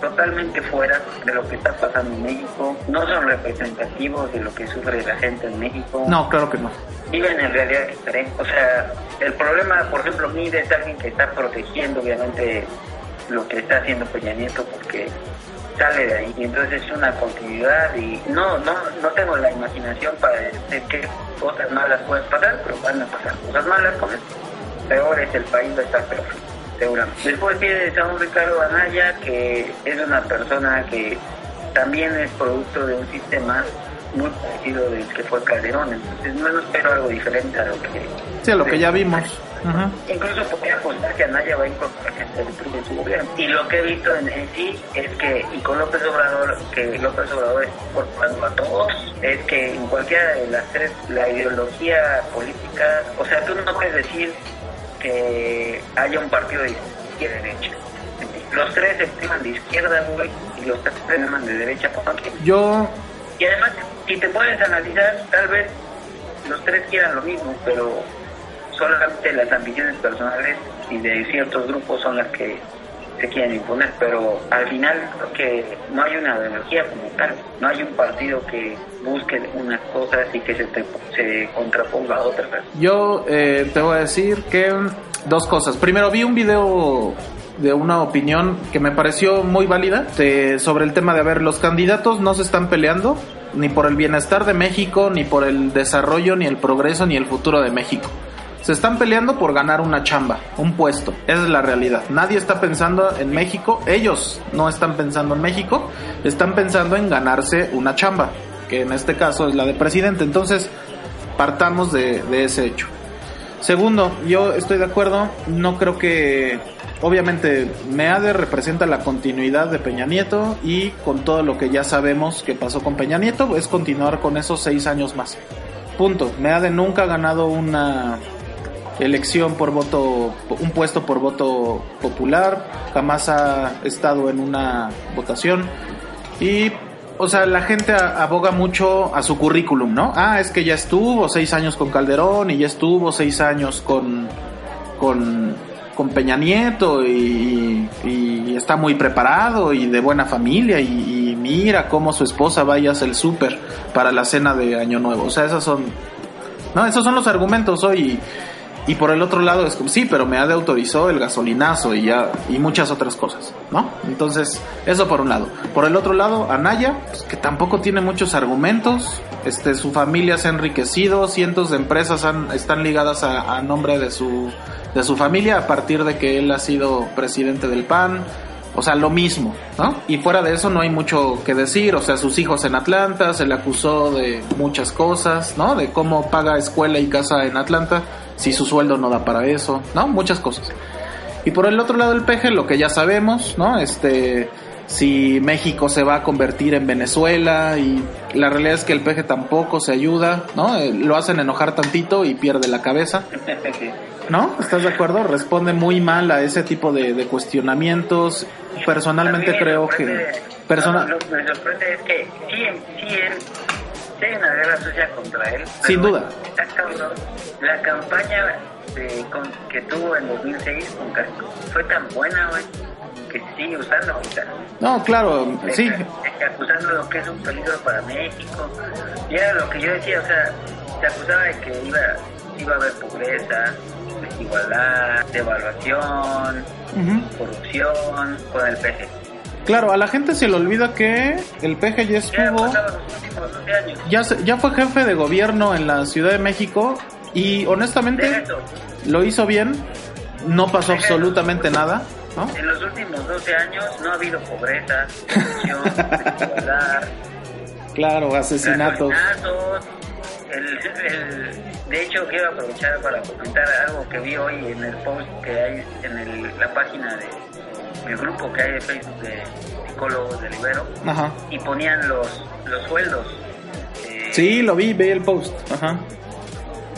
totalmente fuera de lo que está pasando en México, no son representativos de lo que sufre la gente en México, no, claro que no. viven en realidad diferentes. O sea, el problema, por ejemplo, Mide es alguien que está protegiendo obviamente lo que está haciendo Peña Nieto porque sale de ahí y entonces es una continuidad y no no no tengo la imaginación para decir qué cosas malas pueden pasar pero van a pasar cosas malas con esto peor es el país va a estar peor seguramente después tienes a un Ricardo Anaya que es una persona que también es producto de un sistema muy parecido del que fue Calderón entonces no no espero algo diferente a lo que Sí, a lo que ya vimos. Incluso podría apostar que Anaya va a incorporar gente del PRI en su gobierno. Y lo que he visto en, en sí es que, y con López Obrador, que López Obrador es incorporando a todos, es que en cualquiera de las tres, la ideología política, o sea, tú no puedes decir que haya un partido de izquierda y derecha. Los tres se llaman de izquierda, güey, y los tres se llaman de derecha. Yo, Y además, si te puedes analizar, tal vez los tres quieran lo mismo, pero solamente las ambiciones personales y de ciertos grupos son las que se quieren imponer, pero al final creo que no hay una ideología como tal, no hay un partido que busque unas cosas y que se, te- se contraponga a otras. yo eh, te voy a decir que dos cosas. Primero, vi un video de una opinión que me pareció muy válida sobre el tema de, a ver, los candidatos no se están peleando ni por el bienestar de México, ni por el desarrollo, ni el progreso, ni el futuro de México. Se están peleando por ganar una chamba, un puesto. Esa es la realidad. Nadie está pensando en México. Ellos no están pensando en México. Están pensando en ganarse una chamba, que en este caso es la de presidente. Entonces, partamos de, de ese hecho. Segundo, yo estoy de acuerdo. No creo que, obviamente, Meade representa la continuidad de Peña Nieto y con todo lo que ya sabemos que pasó con Peña Nieto, es continuar con esos seis años más. Punto. Meade nunca ha ganado una elección por voto, un puesto por voto popular, jamás ha estado en una votación y, o sea, la gente a- aboga mucho a su currículum, ¿no? Ah, es que ya estuvo seis años con Calderón y ya estuvo seis años con, con, Peña Nieto y, y está muy preparado y de buena familia y, mira cómo su esposa va y hace el súper para la cena de Año Nuevo. O sea, esas son no, esos son los argumentos hoy. Por el otro lado es como, sí, pero me ha de autorizó el gasolinazo y ya, y muchas otras cosas, ¿no? Entonces, eso por un lado. Por el otro lado, Anaya, pues, que tampoco tiene muchos argumentos, este, su familia se ha enriquecido, cientos de empresas han, están ligadas a, a nombre de su, de su familia a partir de que él ha sido presidente del PAN, o sea, lo mismo, ¿no? Y fuera de eso no hay mucho que decir, o sea, sus hijos en Atlanta, se le acusó de muchas cosas, ¿no? De cómo paga escuela y casa en Atlanta, si su sueldo no da para eso, ¿no? Muchas cosas. Y por el otro lado el peje, lo que ya sabemos, ¿no? Este, si México se va a convertir en Venezuela y la realidad es que el peje tampoco se ayuda, ¿no? Eh, Lo hacen enojar tantito y pierde la cabeza. ¿No? ¿Estás de acuerdo? Responde muy mal a ese tipo de, de cuestionamientos. Personalmente creo me que... persona- lo que me sorprende es que sí, sí, él, sí hay una guerra sucia contra él. Sin duda. La campaña de- con- que tuvo en 2006 con Casco fue tan buena, güey, que sigue usando ahorita. No, claro, sí. Acusando lo que es un peligro para México. Y era lo que yo decía, o sea, se acusaba de que iba, iba a haber pobreza, desigualdad, devaluación, corrupción con el PG. Claro, a la gente se le olvida que el peje ya estuvo... pasaron los últimos 12 años. Ya, se- ya fue jefe de gobierno en la Ciudad de México y honestamente lo hizo bien, no pasó absolutamente nada, ¿no? En los últimos 12 años no ha habido pobreza, corrupción, desigualdad, Claro, asesinatos. asesinatos. El, el- de hecho, quiero aprovechar para comentar algo que vi hoy en el post que hay en el- la página de el grupo que hay de Facebook de psicólogos de Libero Ajá. y ponían los, los sueldos. eh, Sí, lo vi, vi el post. Ajá.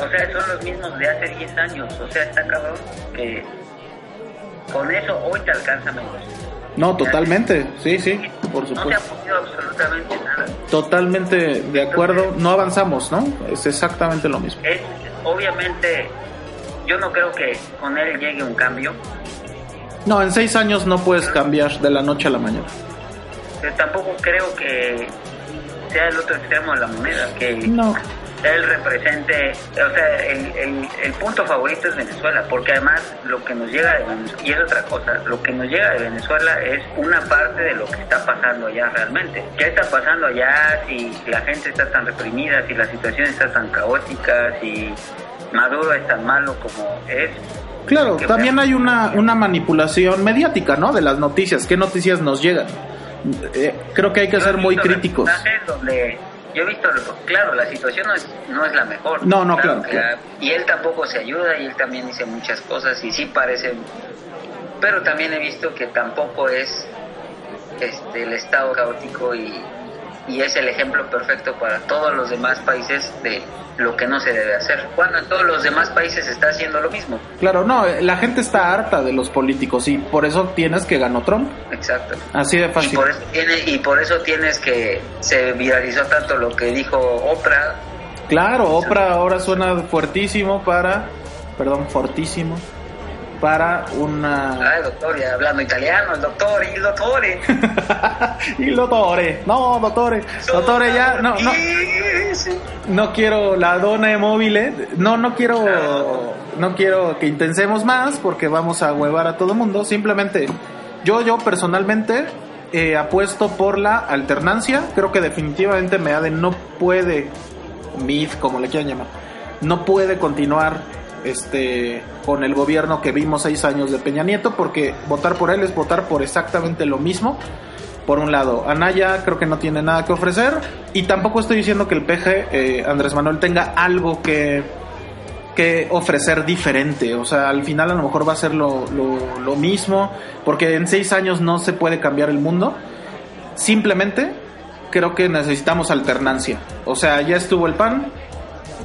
O sea, son los mismos de hace 10 años. O sea, está cabrón que con eso hoy te alcanza menos. No, totalmente. Sí, sí, por No se ha supuesto. podido absolutamente nada. Totalmente de acuerdo. No avanzamos, ¿no? Es exactamente lo mismo. Es, obviamente, yo no creo que con él llegue un cambio. No, en seis años no puedes cambiar de la noche a la mañana. Pero tampoco creo que sea el otro extremo de la moneda, que No. Él represente, o sea, el, el- el punto favorito es Venezuela, porque además lo que nos llega de Venezuela, y es otra cosa, lo que nos llega de Venezuela es una parte de lo que está pasando allá realmente. ¿Qué está pasando allá si la gente está tan reprimida, si la situación está tan caótica, si Maduro es tan malo como es? Claro, también hay una, una manipulación mediática, ¿no? De las noticias. ¿Qué noticias nos llegan? Eh, creo que hay que Yo ser muy críticos. Donde yo he visto, claro, la situación no es, no es la mejor. No, no, claro, que claro. la- y él tampoco se ayuda y él también dice muchas cosas y sí parece. Pero también he visto que tampoco es este, el estado caótico y, y es el ejemplo perfecto para todos los demás países de lo que no se debe hacer. Cuando en todos los demás países se está haciendo lo mismo. Claro, no, eh, la gente está harta de los políticos y por eso tienes que ganó Trump. Exacto. Así de Y fácil. por, eso tiene, y por eso tienes que se viralizó tanto lo que dijo Oprah Claro, Oprah ahora suena fuertísimo para, perdón, fortísimo para una Ay, doctor, ya hablando italiano, el doctor, el doctor. y dottore, no, dottore, dottore ya no no. no quiero la dona móvil, no no quiero no quiero que intensemos más porque vamos a huevar a todo mundo, simplemente yo yo personalmente eh, apuesto por la alternancia, creo que definitivamente Meade no puede MIF, como le quieran llamar, no puede continuar este con el gobierno que vimos seis años de Peña Nieto, porque votar por él es votar por exactamente lo mismo. Por un lado, Anaya creo que no tiene nada que ofrecer y tampoco estoy diciendo que el PG eh, Andrés Manuel tenga algo que, que ofrecer diferente. O sea, al final a lo mejor va a ser lo, lo, lo mismo, porque en seis años no se puede cambiar el mundo. Simplemente creo que necesitamos alternancia. O sea, ya estuvo el PAN,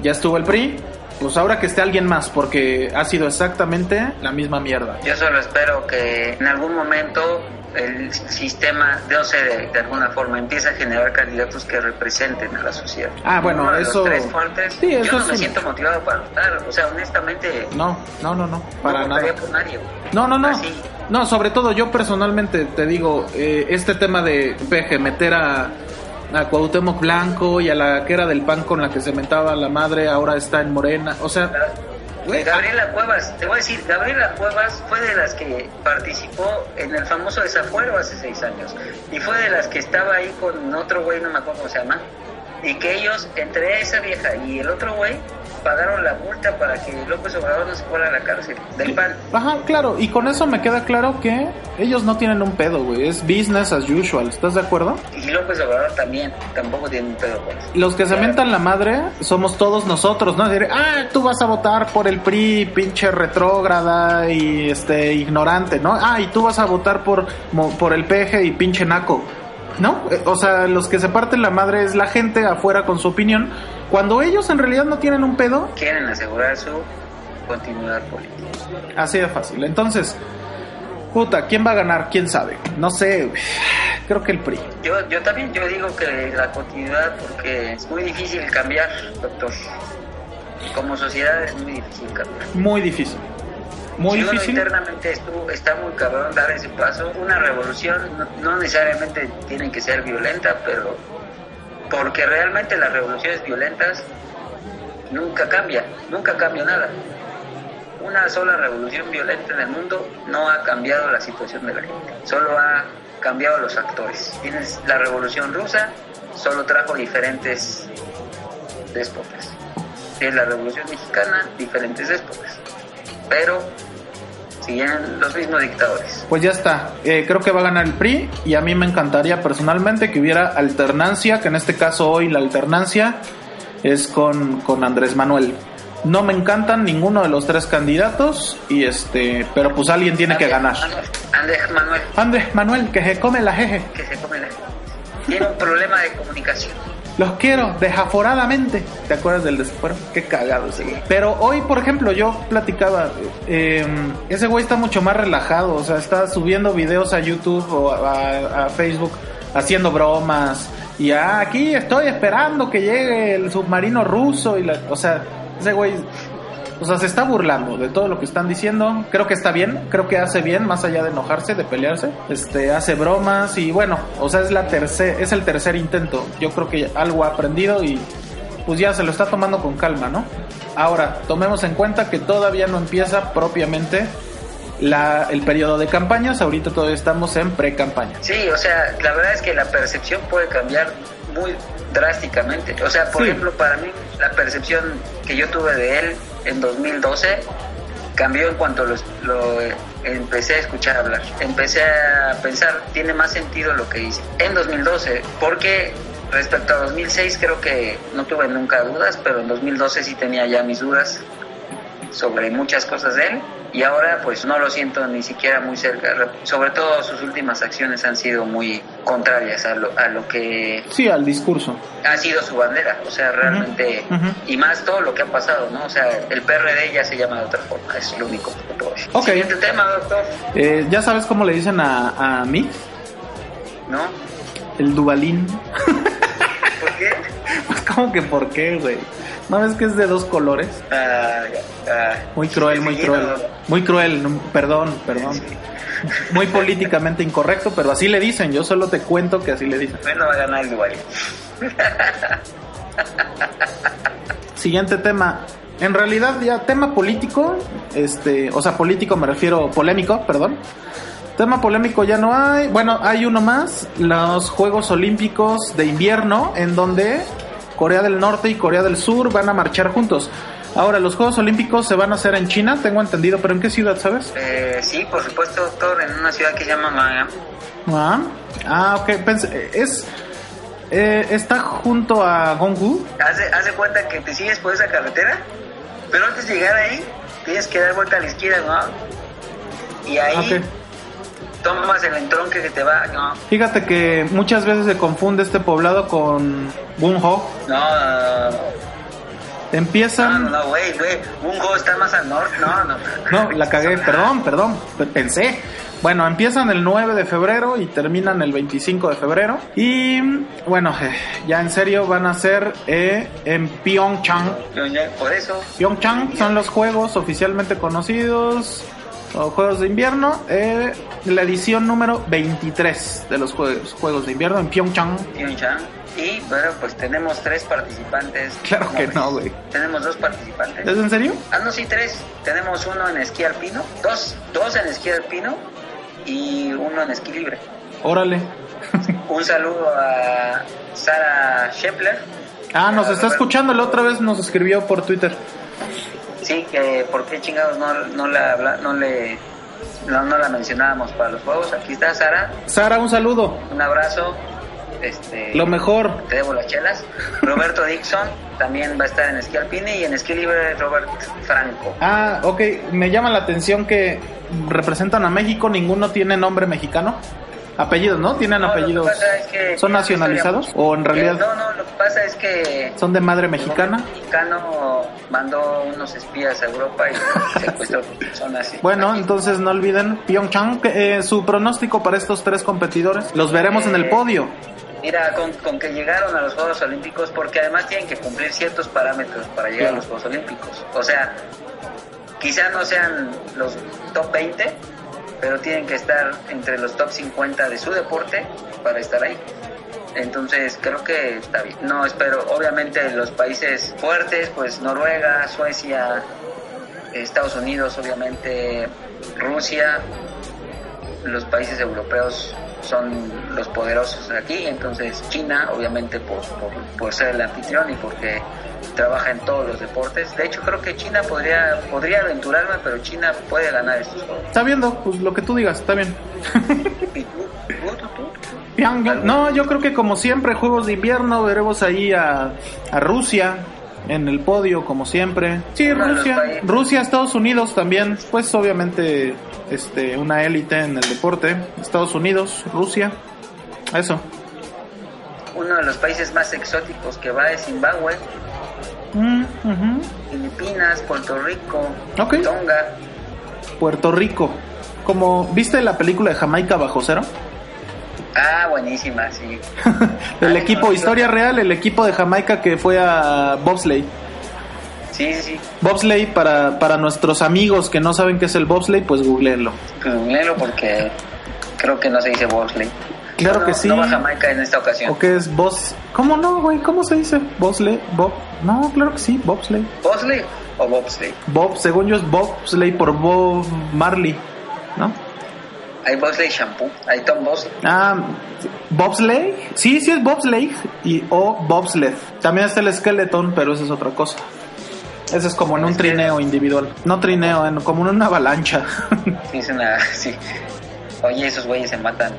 ya estuvo el PRI, pues ahora que esté alguien más, porque ha sido exactamente la misma mierda. Yo solo espero que en algún momento el sistema, no sé, de, de alguna forma empiece a generar candidatos que representen a la sociedad. Ah, bueno, Uno de eso- Los tres fuertes, Sí, eso yo no me un- siento motivado para votar. O sea, honestamente, No, no, no, no, para no nada. votaría por nadie. No, no, no. Así. No, sobre todo yo personalmente te digo, eh, este tema de PG, meter a, a Cuauhtémoc Blanco y a la que era del PAN con la que se mentaba la madre, ahora está en Morena. O sea, Gabriela Cuevas, te voy a decir, Gabriela Cuevas fue de las que participó en el famoso desafuero hace seis años. Y fue de las que estaba ahí con otro güey, no me acuerdo cómo se llama. Y que ellos, entre esa vieja y el otro güey, pagaron la multa para que López Obrador no se fuera a la cárcel del PAN. Ajá, claro, y con eso me queda claro que ellos no tienen un pedo, güey, es business as usual, ¿estás de acuerdo? Y López Obrador también, tampoco tiene un pedo con eso. Los que se mentan la madre somos todos nosotros, ¿no? Decir, ah, tú vas a votar por el PRI, pinche retrógrada y este ignorante, ¿no? Ah, y tú vas a votar por, por el PG y pinche naco. ¿No? Eh, O sea, los que se parten la madre es la gente afuera con su opinión, cuando ellos en realidad no tienen un pedo, Quieren asegurar su continuidad política. así de fácil. Entonces, puta, ¿quién va a ganar? ¿Quién sabe? No sé, creo que el PRI. Yo, yo también yo digo que la continuidad porque es muy difícil cambiar, doctor. Como sociedad es muy difícil cambiar. Muy difícil. Muy si uno difícil. internamente estuvo, está muy cabrón dar ese paso. Una revolución no, no necesariamente tiene que ser violenta, pero porque realmente las revoluciones violentas nunca cambian, nunca cambia nada. Una sola revolución violenta en el mundo no ha cambiado la situación de la gente, solo ha cambiado los actores. Tienes la revolución rusa, solo trajo diferentes déspotas. Tienes la revolución mexicana, diferentes déspotas. Pero siguen los mismos dictadores. Pues ya está. Eh, creo que va a ganar el PRI y a mí me encantaría personalmente que hubiera alternancia, que en este caso hoy la alternancia es con, con Andrés Manuel. No me encantan ninguno de los tres candidatos y este, pero pues alguien tiene que ganar. Andrés Manuel, Andrés Manuel, que se come la jeje. que se come la... Tiene un problema de comunicación. Los quiero desaforadamente. ¿Te acuerdas del desaforo? Qué cagado ese güey. Pero hoy, por ejemplo, yo platicaba. eh, ese güey está mucho más relajado. O sea, está subiendo videos a YouTube o a, a Facebook haciendo bromas. Y ah, aquí estoy esperando que llegue el submarino ruso. Y la, o sea, ese güey. O sea, se está burlando de todo lo que están diciendo. Creo que está bien, creo que hace bien, más allá de enojarse, de pelearse. Este, hace bromas y bueno, o sea, es la tercer, es el tercer intento. Yo creo que algo ha aprendido y pues ya se lo está tomando con calma, ¿no? Ahora, tomemos en cuenta que todavía no empieza propiamente la, el periodo de campañas. Ahorita todavía estamos en pre-campaña. Sí, o sea, la verdad es que la percepción puede cambiar muy drásticamente. O sea, por Sí. ejemplo, para mí la percepción que yo tuve de él en 2012 cambió en cuanto lo, lo empecé a escuchar hablar. Empecé a pensar, tiene más sentido lo que dice. En 2012, porque respecto a 2006 creo que no tuve nunca dudas, pero en 2012 sí tenía ya mis dudas sobre muchas cosas de él y ahora pues no lo siento ni siquiera muy cerca. Re- Sobre todo sus últimas acciones han sido muy contrarias a lo, a lo que Sí, al discurso. ha sido su bandera, o sea, realmente, y más todo lo que ha pasado, ¿no? O sea, el PRD ya se llama de otra forma, es lo único. Ok. Siguiente tema, doctor, Eh, ¿Ya sabes cómo le dicen a, a mí? ¿no? El Dubalín. ¿Por qué? Pues como que por qué, güey. ¿No ves que es de dos colores? Ah, ah. Muy cruel, muy Sí, cruel. no, Muy cruel, no, perdón, perdón. Sí. Muy políticamente incorrecto, pero así le dicen. Yo solo te cuento que así le dicen. Bueno, va a ganar Dubai. Siguiente tema. En realidad ya tema político, este, o sea, político me refiero polémico, perdón. Tema polémico ya no hay. Bueno, hay uno más, los Juegos Olímpicos de invierno en donde Corea del Norte y Corea del Sur van a marchar juntos. Ahora, los Juegos Olímpicos se van a hacer en China, tengo entendido, pero ¿en qué ciudad, sabes? Eh, sí, por supuesto, doctor, en una ciudad que se llama Miami. Ah, ah ok, pensé- es eh, está junto a Gonggu. Hace, hace cuenta que te sigues por esa carretera, pero antes de llegar ahí, tienes que dar vuelta a la izquierda, ¿no? Y ahí Ok. Tomas el entronque que te va, ¿no? Fíjate que muchas veces se confunde este poblado con Gunho. No, no, no, Empiezan. no, no, güey, güey, un juego está más al norte, no, no. No, la cagué, perdón, perdón, pe- pensé. Bueno, empiezan el 9 de febrero y terminan el 25 de febrero. Y bueno, eh, ya en serio van a ser eh, en Pyeongchang. Por eso, Pyeongchang son los juegos oficialmente conocidos, o Juegos de Invierno, eh, la edición número 23 de los juegos, juegos de Invierno en Pyeongchang. Pyeongchang. Y bueno, pues tenemos tres participantes. Claro que no, güey. Tenemos dos participantes. ¿Es en serio? Ah, no, sí, tres. Tenemos uno en esquí alpino, dos, dos en esquí alpino y uno en esquí libre. Órale. Un saludo a Sara Shepler, Ah, nos está escuchando, la otra vez nos escribió por Twitter. Sí, que por qué chingados no, no, la, no le no, no la mencionábamos para los juegos. Aquí está Sara, Sara, un saludo. un abrazo. Este, Lo mejor. te debo las chelas. Roberto Dixon también va a estar en esquí alpine y en esquí libre Robert Franco. Ah, ok. Me llama la atención que representan a México, ninguno tiene nombre mexicano. Apellidos, ¿no? Tienen No, apellidos. es que ¿Son nacionalizados? ¿O en realidad Eh, no, no, lo que pasa es que son de madre el mexicana? gobierno mexicano mandó unos espías a Europa y secuestró personas. Bueno, entonces no olviden Pyeongchang, eh, su pronóstico para estos tres competidores. Los veremos en el Eh, podio. Mira, con, con que llegaron a los Juegos Olímpicos, porque además tienen que cumplir ciertos parámetros para llegar a los Juegos Olímpicos. O sea, quizá no sean los top 20, pero tienen que estar entre los top 50 de su deporte para estar ahí. Entonces creo que está bien. No espero, obviamente los países fuertes, pues Noruega, Suecia, Estados Unidos, obviamente Rusia, los países europeos son los poderosos aquí, entonces China, obviamente por, por, por ser el anfitrión y porque trabaja en todos los deportes. De hecho, creo que China podría, podría aventurarme, pero China puede ganar estos juegos. Está viendo, pues lo que tú digas, está bien. ¿Y tú? ¿Tú, tú, tú? Pyongyang. No, yo creo que como siempre, Juegos de Invierno, veremos ahí a, a Rusia en el podio, como siempre. Sí, Rusia. Rusia, Estados Unidos también. Pues obviamente este, una élite en el deporte. Estados Unidos, Rusia. Eso. Uno de los países más exóticos que va es Zimbabue, Mm. Filipinas, Puerto Rico, Ok. Tonga. Puerto Rico. Como, ¿viste la película de Jamaica bajo cero? Ah, buenísima, sí. el Ah, equipo, no, historia no. real, el equipo de Jamaica que fue a bobsleigh. Sí, sí, sí. Bobsleigh, para, para nuestros amigos que no saben qué es el bobsleigh, pues googleenlo. Googleenlo porque creo que no se dice Bosley. Claro No, que sí. No va Jamaica en esta ocasión. ¿O qué es Bos? ¿Cómo no, güey? ¿Cómo se dice? Bobsleigh, Bob. No, claro que sí, bobsleigh. ¿Bosley o Bobsley? Bob, según yo es bobsleigh por Bob Marley, ¿no? Hay Bosley Shampoo, hay Tom Bosley. Ah, bobsleigh. Sí, sí es bobsleigh y o bobsled. También está el skeleton, pero eso es otra cosa. Ese es como en un trineo individual. No trineo, en- como en una avalancha. Sí, es una. Sí. Oye, esos güeyes se matan.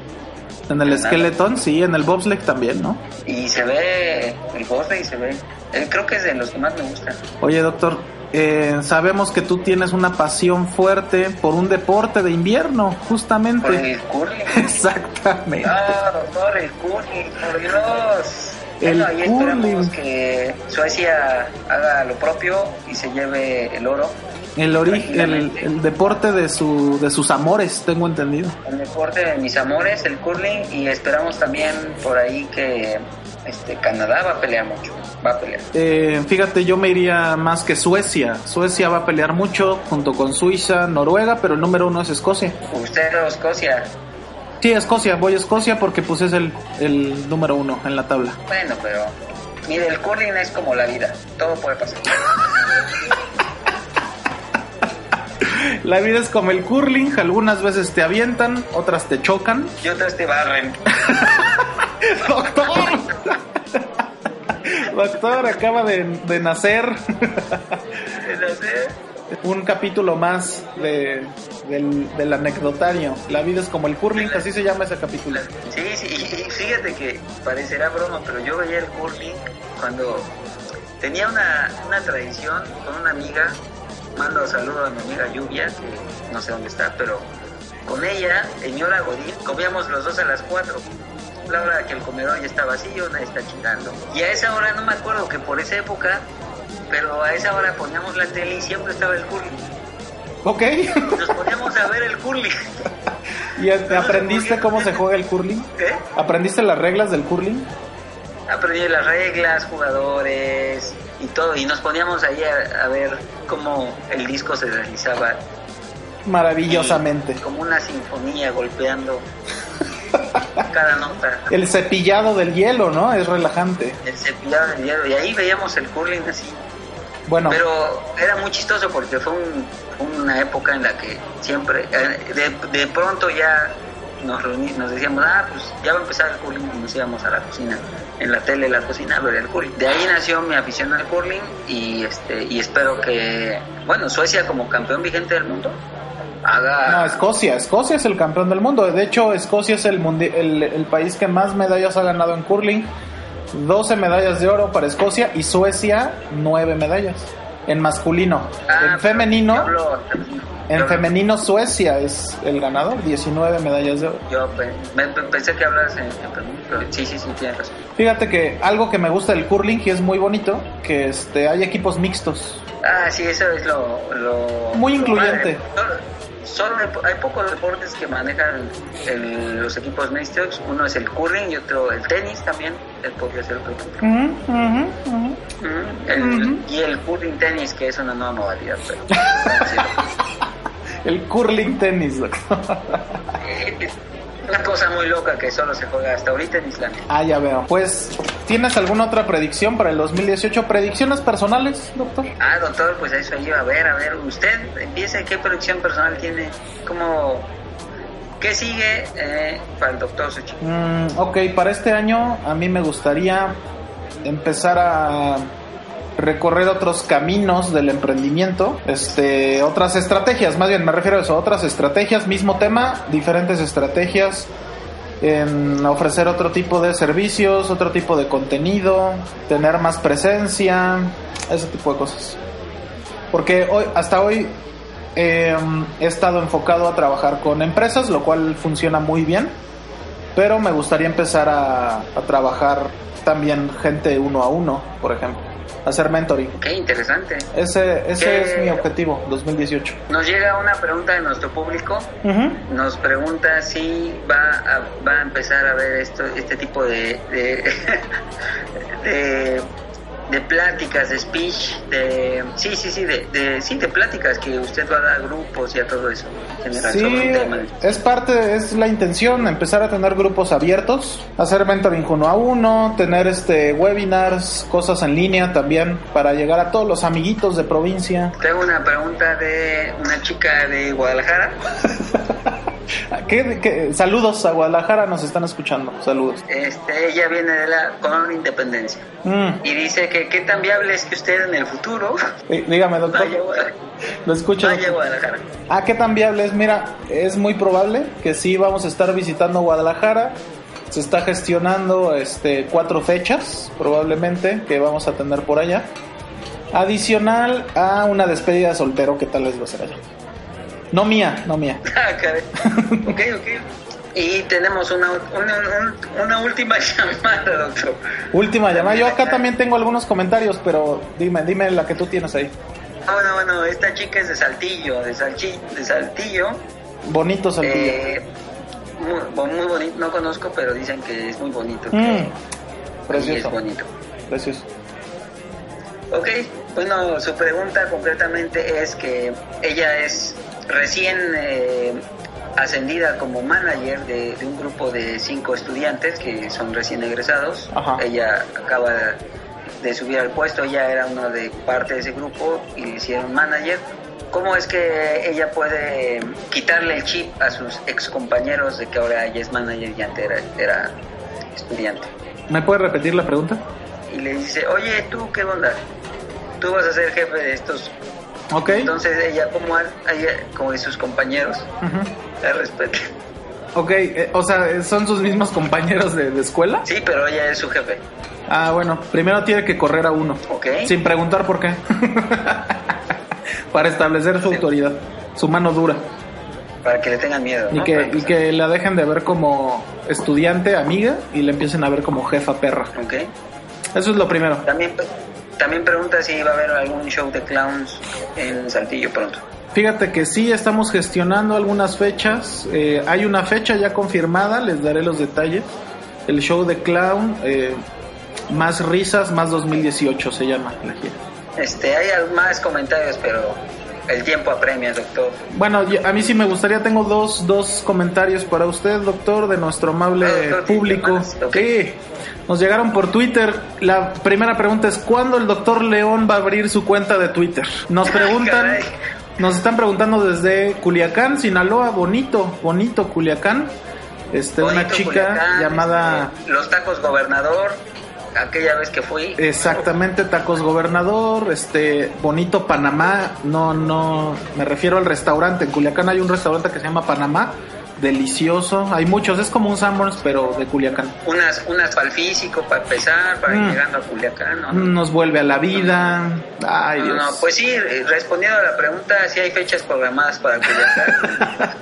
En el skeleton, sí, en el bobsleigh también, ¿no? Y se ve. El Bosley se ve. eh, creo que es de los que más me gustan. Oye, doctor, eh, sabemos que tú tienes una pasión fuerte por un deporte de invierno, Por justamente. el curling. Exactamente. Ah, doctor, el curling, por Dios. El bueno, ahí esperamos curling. que Suecia haga lo propio y se lleve el oro. El origen, el, deporte de su de sus amores, tengo entendido. El deporte de mis amores, el curling, y esperamos también por ahí que este Canadá va a pelear mucho. Va a pelear. Eh, fíjate, yo me iría más que Suecia. Suecia va a pelear mucho junto con Suiza, Noruega, pero el número uno es Escocia. Usted o Escocia. Sí, Escocia, voy a Escocia porque pues es el, el número uno en la tabla. Bueno, pero mire, el curling es como la vida. Todo puede pasar. La vida es como el curling, algunas veces te avientan, otras te chocan. Y otras te barren. ¡Doctor! Doctor, acaba de, de nacer Entonces, un capítulo más de, del, del anecdotario. La vida es como el curling, así se llama ese capítulo. Sí, sí, y- y fíjate que parecerá broma, pero yo veía el curling cuando tenía una, una tradición con una amiga, mando saludo a mi amiga Lluvia, que no sé dónde está, pero con ella, señora Godín, comíamos los dos a las cuatro. La hora que el comedor ya está vacío, nadie está chingando. Y a esa hora, no me acuerdo que por esa época, pero a esa hora poníamos la tele y siempre estaba el curling. Ok. Nos poníamos a ver el curling. ¿Y aprendiste cómo se juega el curling? ¿Eh? ¿Aprendiste las reglas del curling? aprendí las reglas, jugadores y todo, y nos poníamos ahí a, a ver cómo el disco se realizaba. Maravillosamente. Y como una sinfonía golpeando cada nota. El cepillado del hielo, ¿no? Es relajante. El cepillado del hielo, y ahí veíamos el curling así. Bueno, Pero era muy chistoso porque fue un- una época en la que siempre, eh, de, de pronto ya nos reuníamos, nos decíamos, ah, pues ya va a empezar el curling y nos íbamos a la cocina, en la tele, la cocina, a ver el curling. De ahí nació mi afición al curling y, este, y espero que, bueno, Suecia como campeón vigente del mundo, haga... No, Escocia, Escocia es el campeón del mundo. De hecho, Escocia es el, el, el país que más medallas ha ganado en curling. 12 medallas de oro para Escocia y Suecia 9 medallas en masculino. Ah, en femenino, yo hablo femenino. En Yo- femenino Suecia es el ganador, 19 medallas de oro. Yo pe- me- me- pensé que hablas en, en femenino, pero sí, sí, sí, tienes razón. Fíjate que algo que me gusta del curling y es muy bonito, que este hay equipos mixtos. Ah, sí, eso es lo... lo Muy lo incluyente. padre. Solo, solo hay, po- hay pocos deportes que manejan el- los equipos mixtos. Uno es el curling y otro el tenis también. Él podría ser otro. El- Ujú. Y el curling tenis, que es una nueva modalidad. Pero, El curling tenis. doctor. Una cosa muy loca que solo se juega hasta ahorita en Islandia. ah, ya veo. Pues, ¿tienes alguna otra predicción para el 2018? ¿Predicciones personales, doctor? Ah, doctor, pues eso iba. A ver, a ver, usted empiece. ¿Qué producción personal tiene? ¿Cómo, ¿Qué sigue eh, para el doctor Suchi? Mm, ok, para este año a mí me gustaría empezar a recorrer otros caminos del emprendimiento, este, otras estrategias, más bien me refiero a eso, otras estrategias, mismo tema, diferentes estrategias en ofrecer otro tipo de servicios, otro tipo de contenido, tener más presencia, ese tipo de cosas. Porque hoy, hasta hoy eh, he estado enfocado a trabajar con empresas, lo cual funciona muy bien pero me gustaría empezar a, a trabajar también gente uno a uno, por ejemplo, hacer mentoring. Qué interesante. Ese, ese ¿Qué? es mi objetivo, 2018. Nos llega una pregunta de nuestro público. Nos pregunta si va a, va a empezar a ver esto, este tipo de, de, de, de pláticas, de speech, de sí, sí, sí, de, de sí, de pláticas que usted va a dar a grupos y a todo eso. en general, Sí, es parte, es la intención, empezar a tener grupos abiertos, hacer mentoring uno a uno, tener este webinars, cosas en línea también, para llegar a todos los amiguitos de provincia. Tengo una pregunta de una chica de Guadalajara. ¿Qué- qué- Saludos a Guadalajara, nos están escuchando, saludos. Este, ella viene de la Colonia Independencia Mm, y dice que qué tan viable es que usted en el futuro eh, dígame, doctor, vaya lo escucho. Vaya. Guadalajara. Ah, ¿qué tan viable es? Mira, es muy probable que sí vamos a estar visitando Guadalajara. Se está gestionando este cuatro fechas, probablemente, que vamos a tener por allá. Adicional a una despedida de soltero, ¿qué tal les va a ser allá? No mía, no mía. Ah, ok, ok. Y tenemos una, una, un- una última llamada, doctor. Última llamada. Yo acá también tengo algunos comentarios, pero dime, dime la que tú tienes ahí. Ah, Bueno, bueno, esta chica es de Saltillo, de, Salchi, de Saltillo. Bonito Saltillo. Eh, muy, muy bonito, no conozco, pero dicen que es muy bonito. Mm, precioso, Es bonito. precioso. Ok, bueno, su pregunta concretamente es que ella es recién eh, ascendida como manager de, de un grupo de cinco estudiantes que son recién egresados. Ajá. Ella acaba de, subir al puesto, ella era una de parte de ese grupo y le hicieron manager. ¿Cómo es que ella puede quitarle el chip a sus ex compañeros de que ahora ella es manager y antes era, era estudiante? ¿Me puedes repetir la pregunta? y le dice, oye, tú, ¿qué onda? Tú vas a ser jefe de estos. Ok. Entonces ella, como, ella, como de sus compañeros, Ujú. la respeta. Ok, eh, o sea, ¿son sus mismos compañeros de, de escuela? Sí, pero ella es su jefe. Ah, bueno, primero tiene que correr a uno. Ok. Sin preguntar por qué. Para establecer su Sí. autoridad, su mano dura. Para que le tengan miedo. Y ¿no? que, y que la dejen de ver como estudiante, amiga, y le empiecen a ver como jefa perra. Ok. Eso es lo primero. También, también pregunta si va a haber algún show de clowns en Saltillo pronto. Fíjate que sí estamos gestionando algunas fechas. eh, hay una fecha ya confirmada, les daré los detalles. El show de clown, eh, más risas, más 2018 se llama la gira. Este, hay más comentarios, pero el tiempo apremia, doctor. Bueno, yo- a mí sí me gustaría, tengo dos, dos comentarios para usted, doctor, de nuestro amable Ah, doctor, ¿tiene público. Sí, nos llegaron por Twitter. La primera pregunta es, ¿cuándo el doctor León va a abrir su cuenta de Twitter? Nos preguntan, nos están preguntando desde Culiacán, Sinaloa, bonito, bonito Culiacán. Este, una chica Culiacán, llamada este, Los Tacos Gobernador, aquella vez que fui. exactamente Tacos Gobernador, este bonito Panamá, no no me refiero al restaurante, en Culiacán hay un restaurante que se llama Panamá, delicioso, hay muchos, es como un Sanborns pero de Culiacán. Unas, unas para el físico, para empezar, para ir Mm. llegando a Culiacán, ¿no? Nos vuelve a la vida. Ay, No, Dios. no, pues sí, eh, respondiendo a la pregunta, sí hay fechas programadas para Culiacán.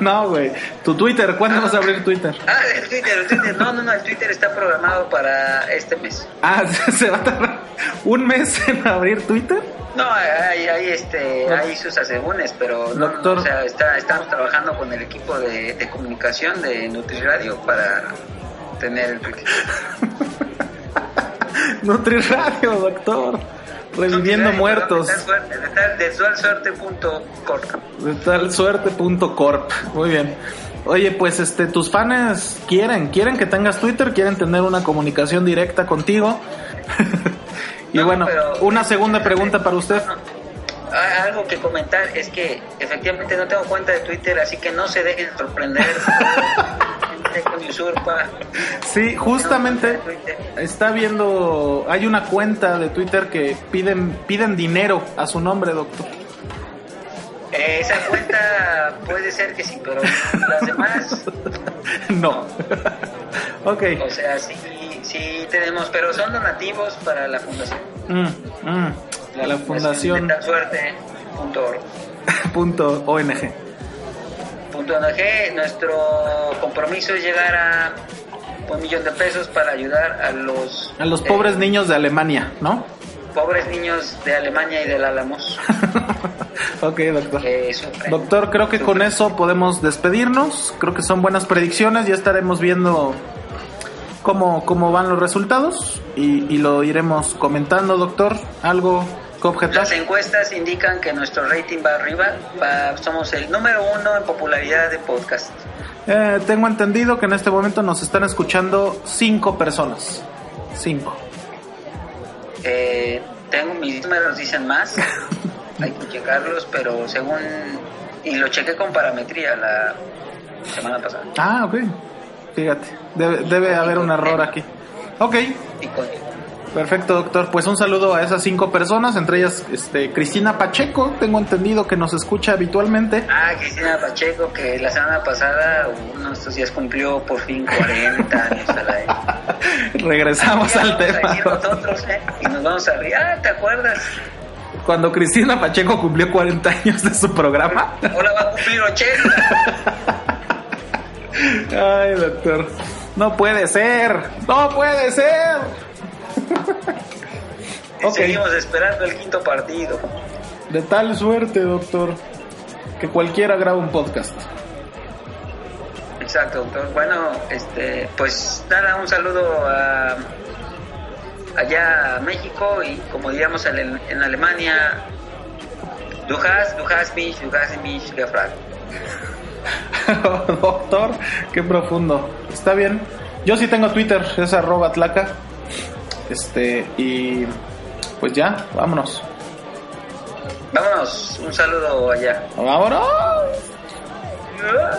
no, güey. Tu Twitter, ¿cuándo vas a abrir Twitter? ah, el Twitter, el Twitter, no, no, no, el Twitter está programado para este mes. Ah, se va a tardar un mes en abrir Twitter. No, hay, hay, este, hay sus asegúnes, pero no, Doctor. o sea, está, estamos trabajando con el equipo de, de comunicación de NutriRadio para tener el Twitter. Nutri Radio, doctor. Reviviendo NutriRadio, muertos. Suerte, de tal, de tal suerte punto corp. De tal suerte.corp. Muy bien. Oye, pues este, tus fans quieren, quieren que tengas Twitter, quieren tener una comunicación directa contigo. y No, bueno, una segunda pregunta para usted. Algo que comentar es que efectivamente no tengo cuenta de Twitter, así que no se dejen sorprender. Con. Sí, justamente está viendo, hay una cuenta de Twitter que piden, piden dinero a su nombre, doctor. Eh, esa cuenta puede ser que sí, pero las demás, no. ok. o sea, sí, sí tenemos, pero son donativos para la fundación. Mm, mm. La fundación De tal suerte. Punto punto ONG. Punto ONG, nuestro compromiso es llegar a un millón de pesos para ayudar a los A los eh, pobres niños de Alemania, ¿no? Pobres niños de Alemania y del Álamos ok, doctor. sufren. Doctor, creo que con eso podemos despedirnos. Creo que son buenas predicciones. Ya estaremos viendo cómo, cómo van los resultados y, y lo iremos comentando, doctor. ¿Algo? Las encuestas indican que nuestro rating va arriba, va- somos el número uno en popularidad de podcast. Eh, tengo entendido que en este momento nos están escuchando cinco personas. Cinco. Eh, tengo mis números dicen más, hay que checarlos, pero según y lo chequé con parametría la semana pasada. Ah, ok. Fíjate, debe, debe haber un error aquí. Ok, Y con- perfecto, doctor. Pues un saludo a esas cinco personas, entre ellas este, Cristina Pacheco. Tengo entendido que nos escucha habitualmente. Ah, Cristina Pacheco, que la semana pasada, uno de estos días cumplió por fin 40 años al aire. Regresamos al tema. nosotros, ¿eh? Y nos vamos a reír. Ah, ¿te acuerdas? Cuando Cristina Pacheco cumplió 40 años de su programa. Ahora va a cumplir 80. Ay, doctor. No puede ser. No puede ser. Seguimos esperando el quinto partido. De tal suerte, doctor, que cualquiera graba un podcast. Exacto, doctor. Bueno, este, pues nada, un saludo a allá a México y como diríamos en, en Alemania, du hast, du hast mich, du hast mich gefragt. doctor, qué profundo. Está bien. Yo sí tengo Twitter, es arroba tlaca. Este, y pues ya, vámonos. Vámonos, un saludo allá. ¡Vámonos! Ah.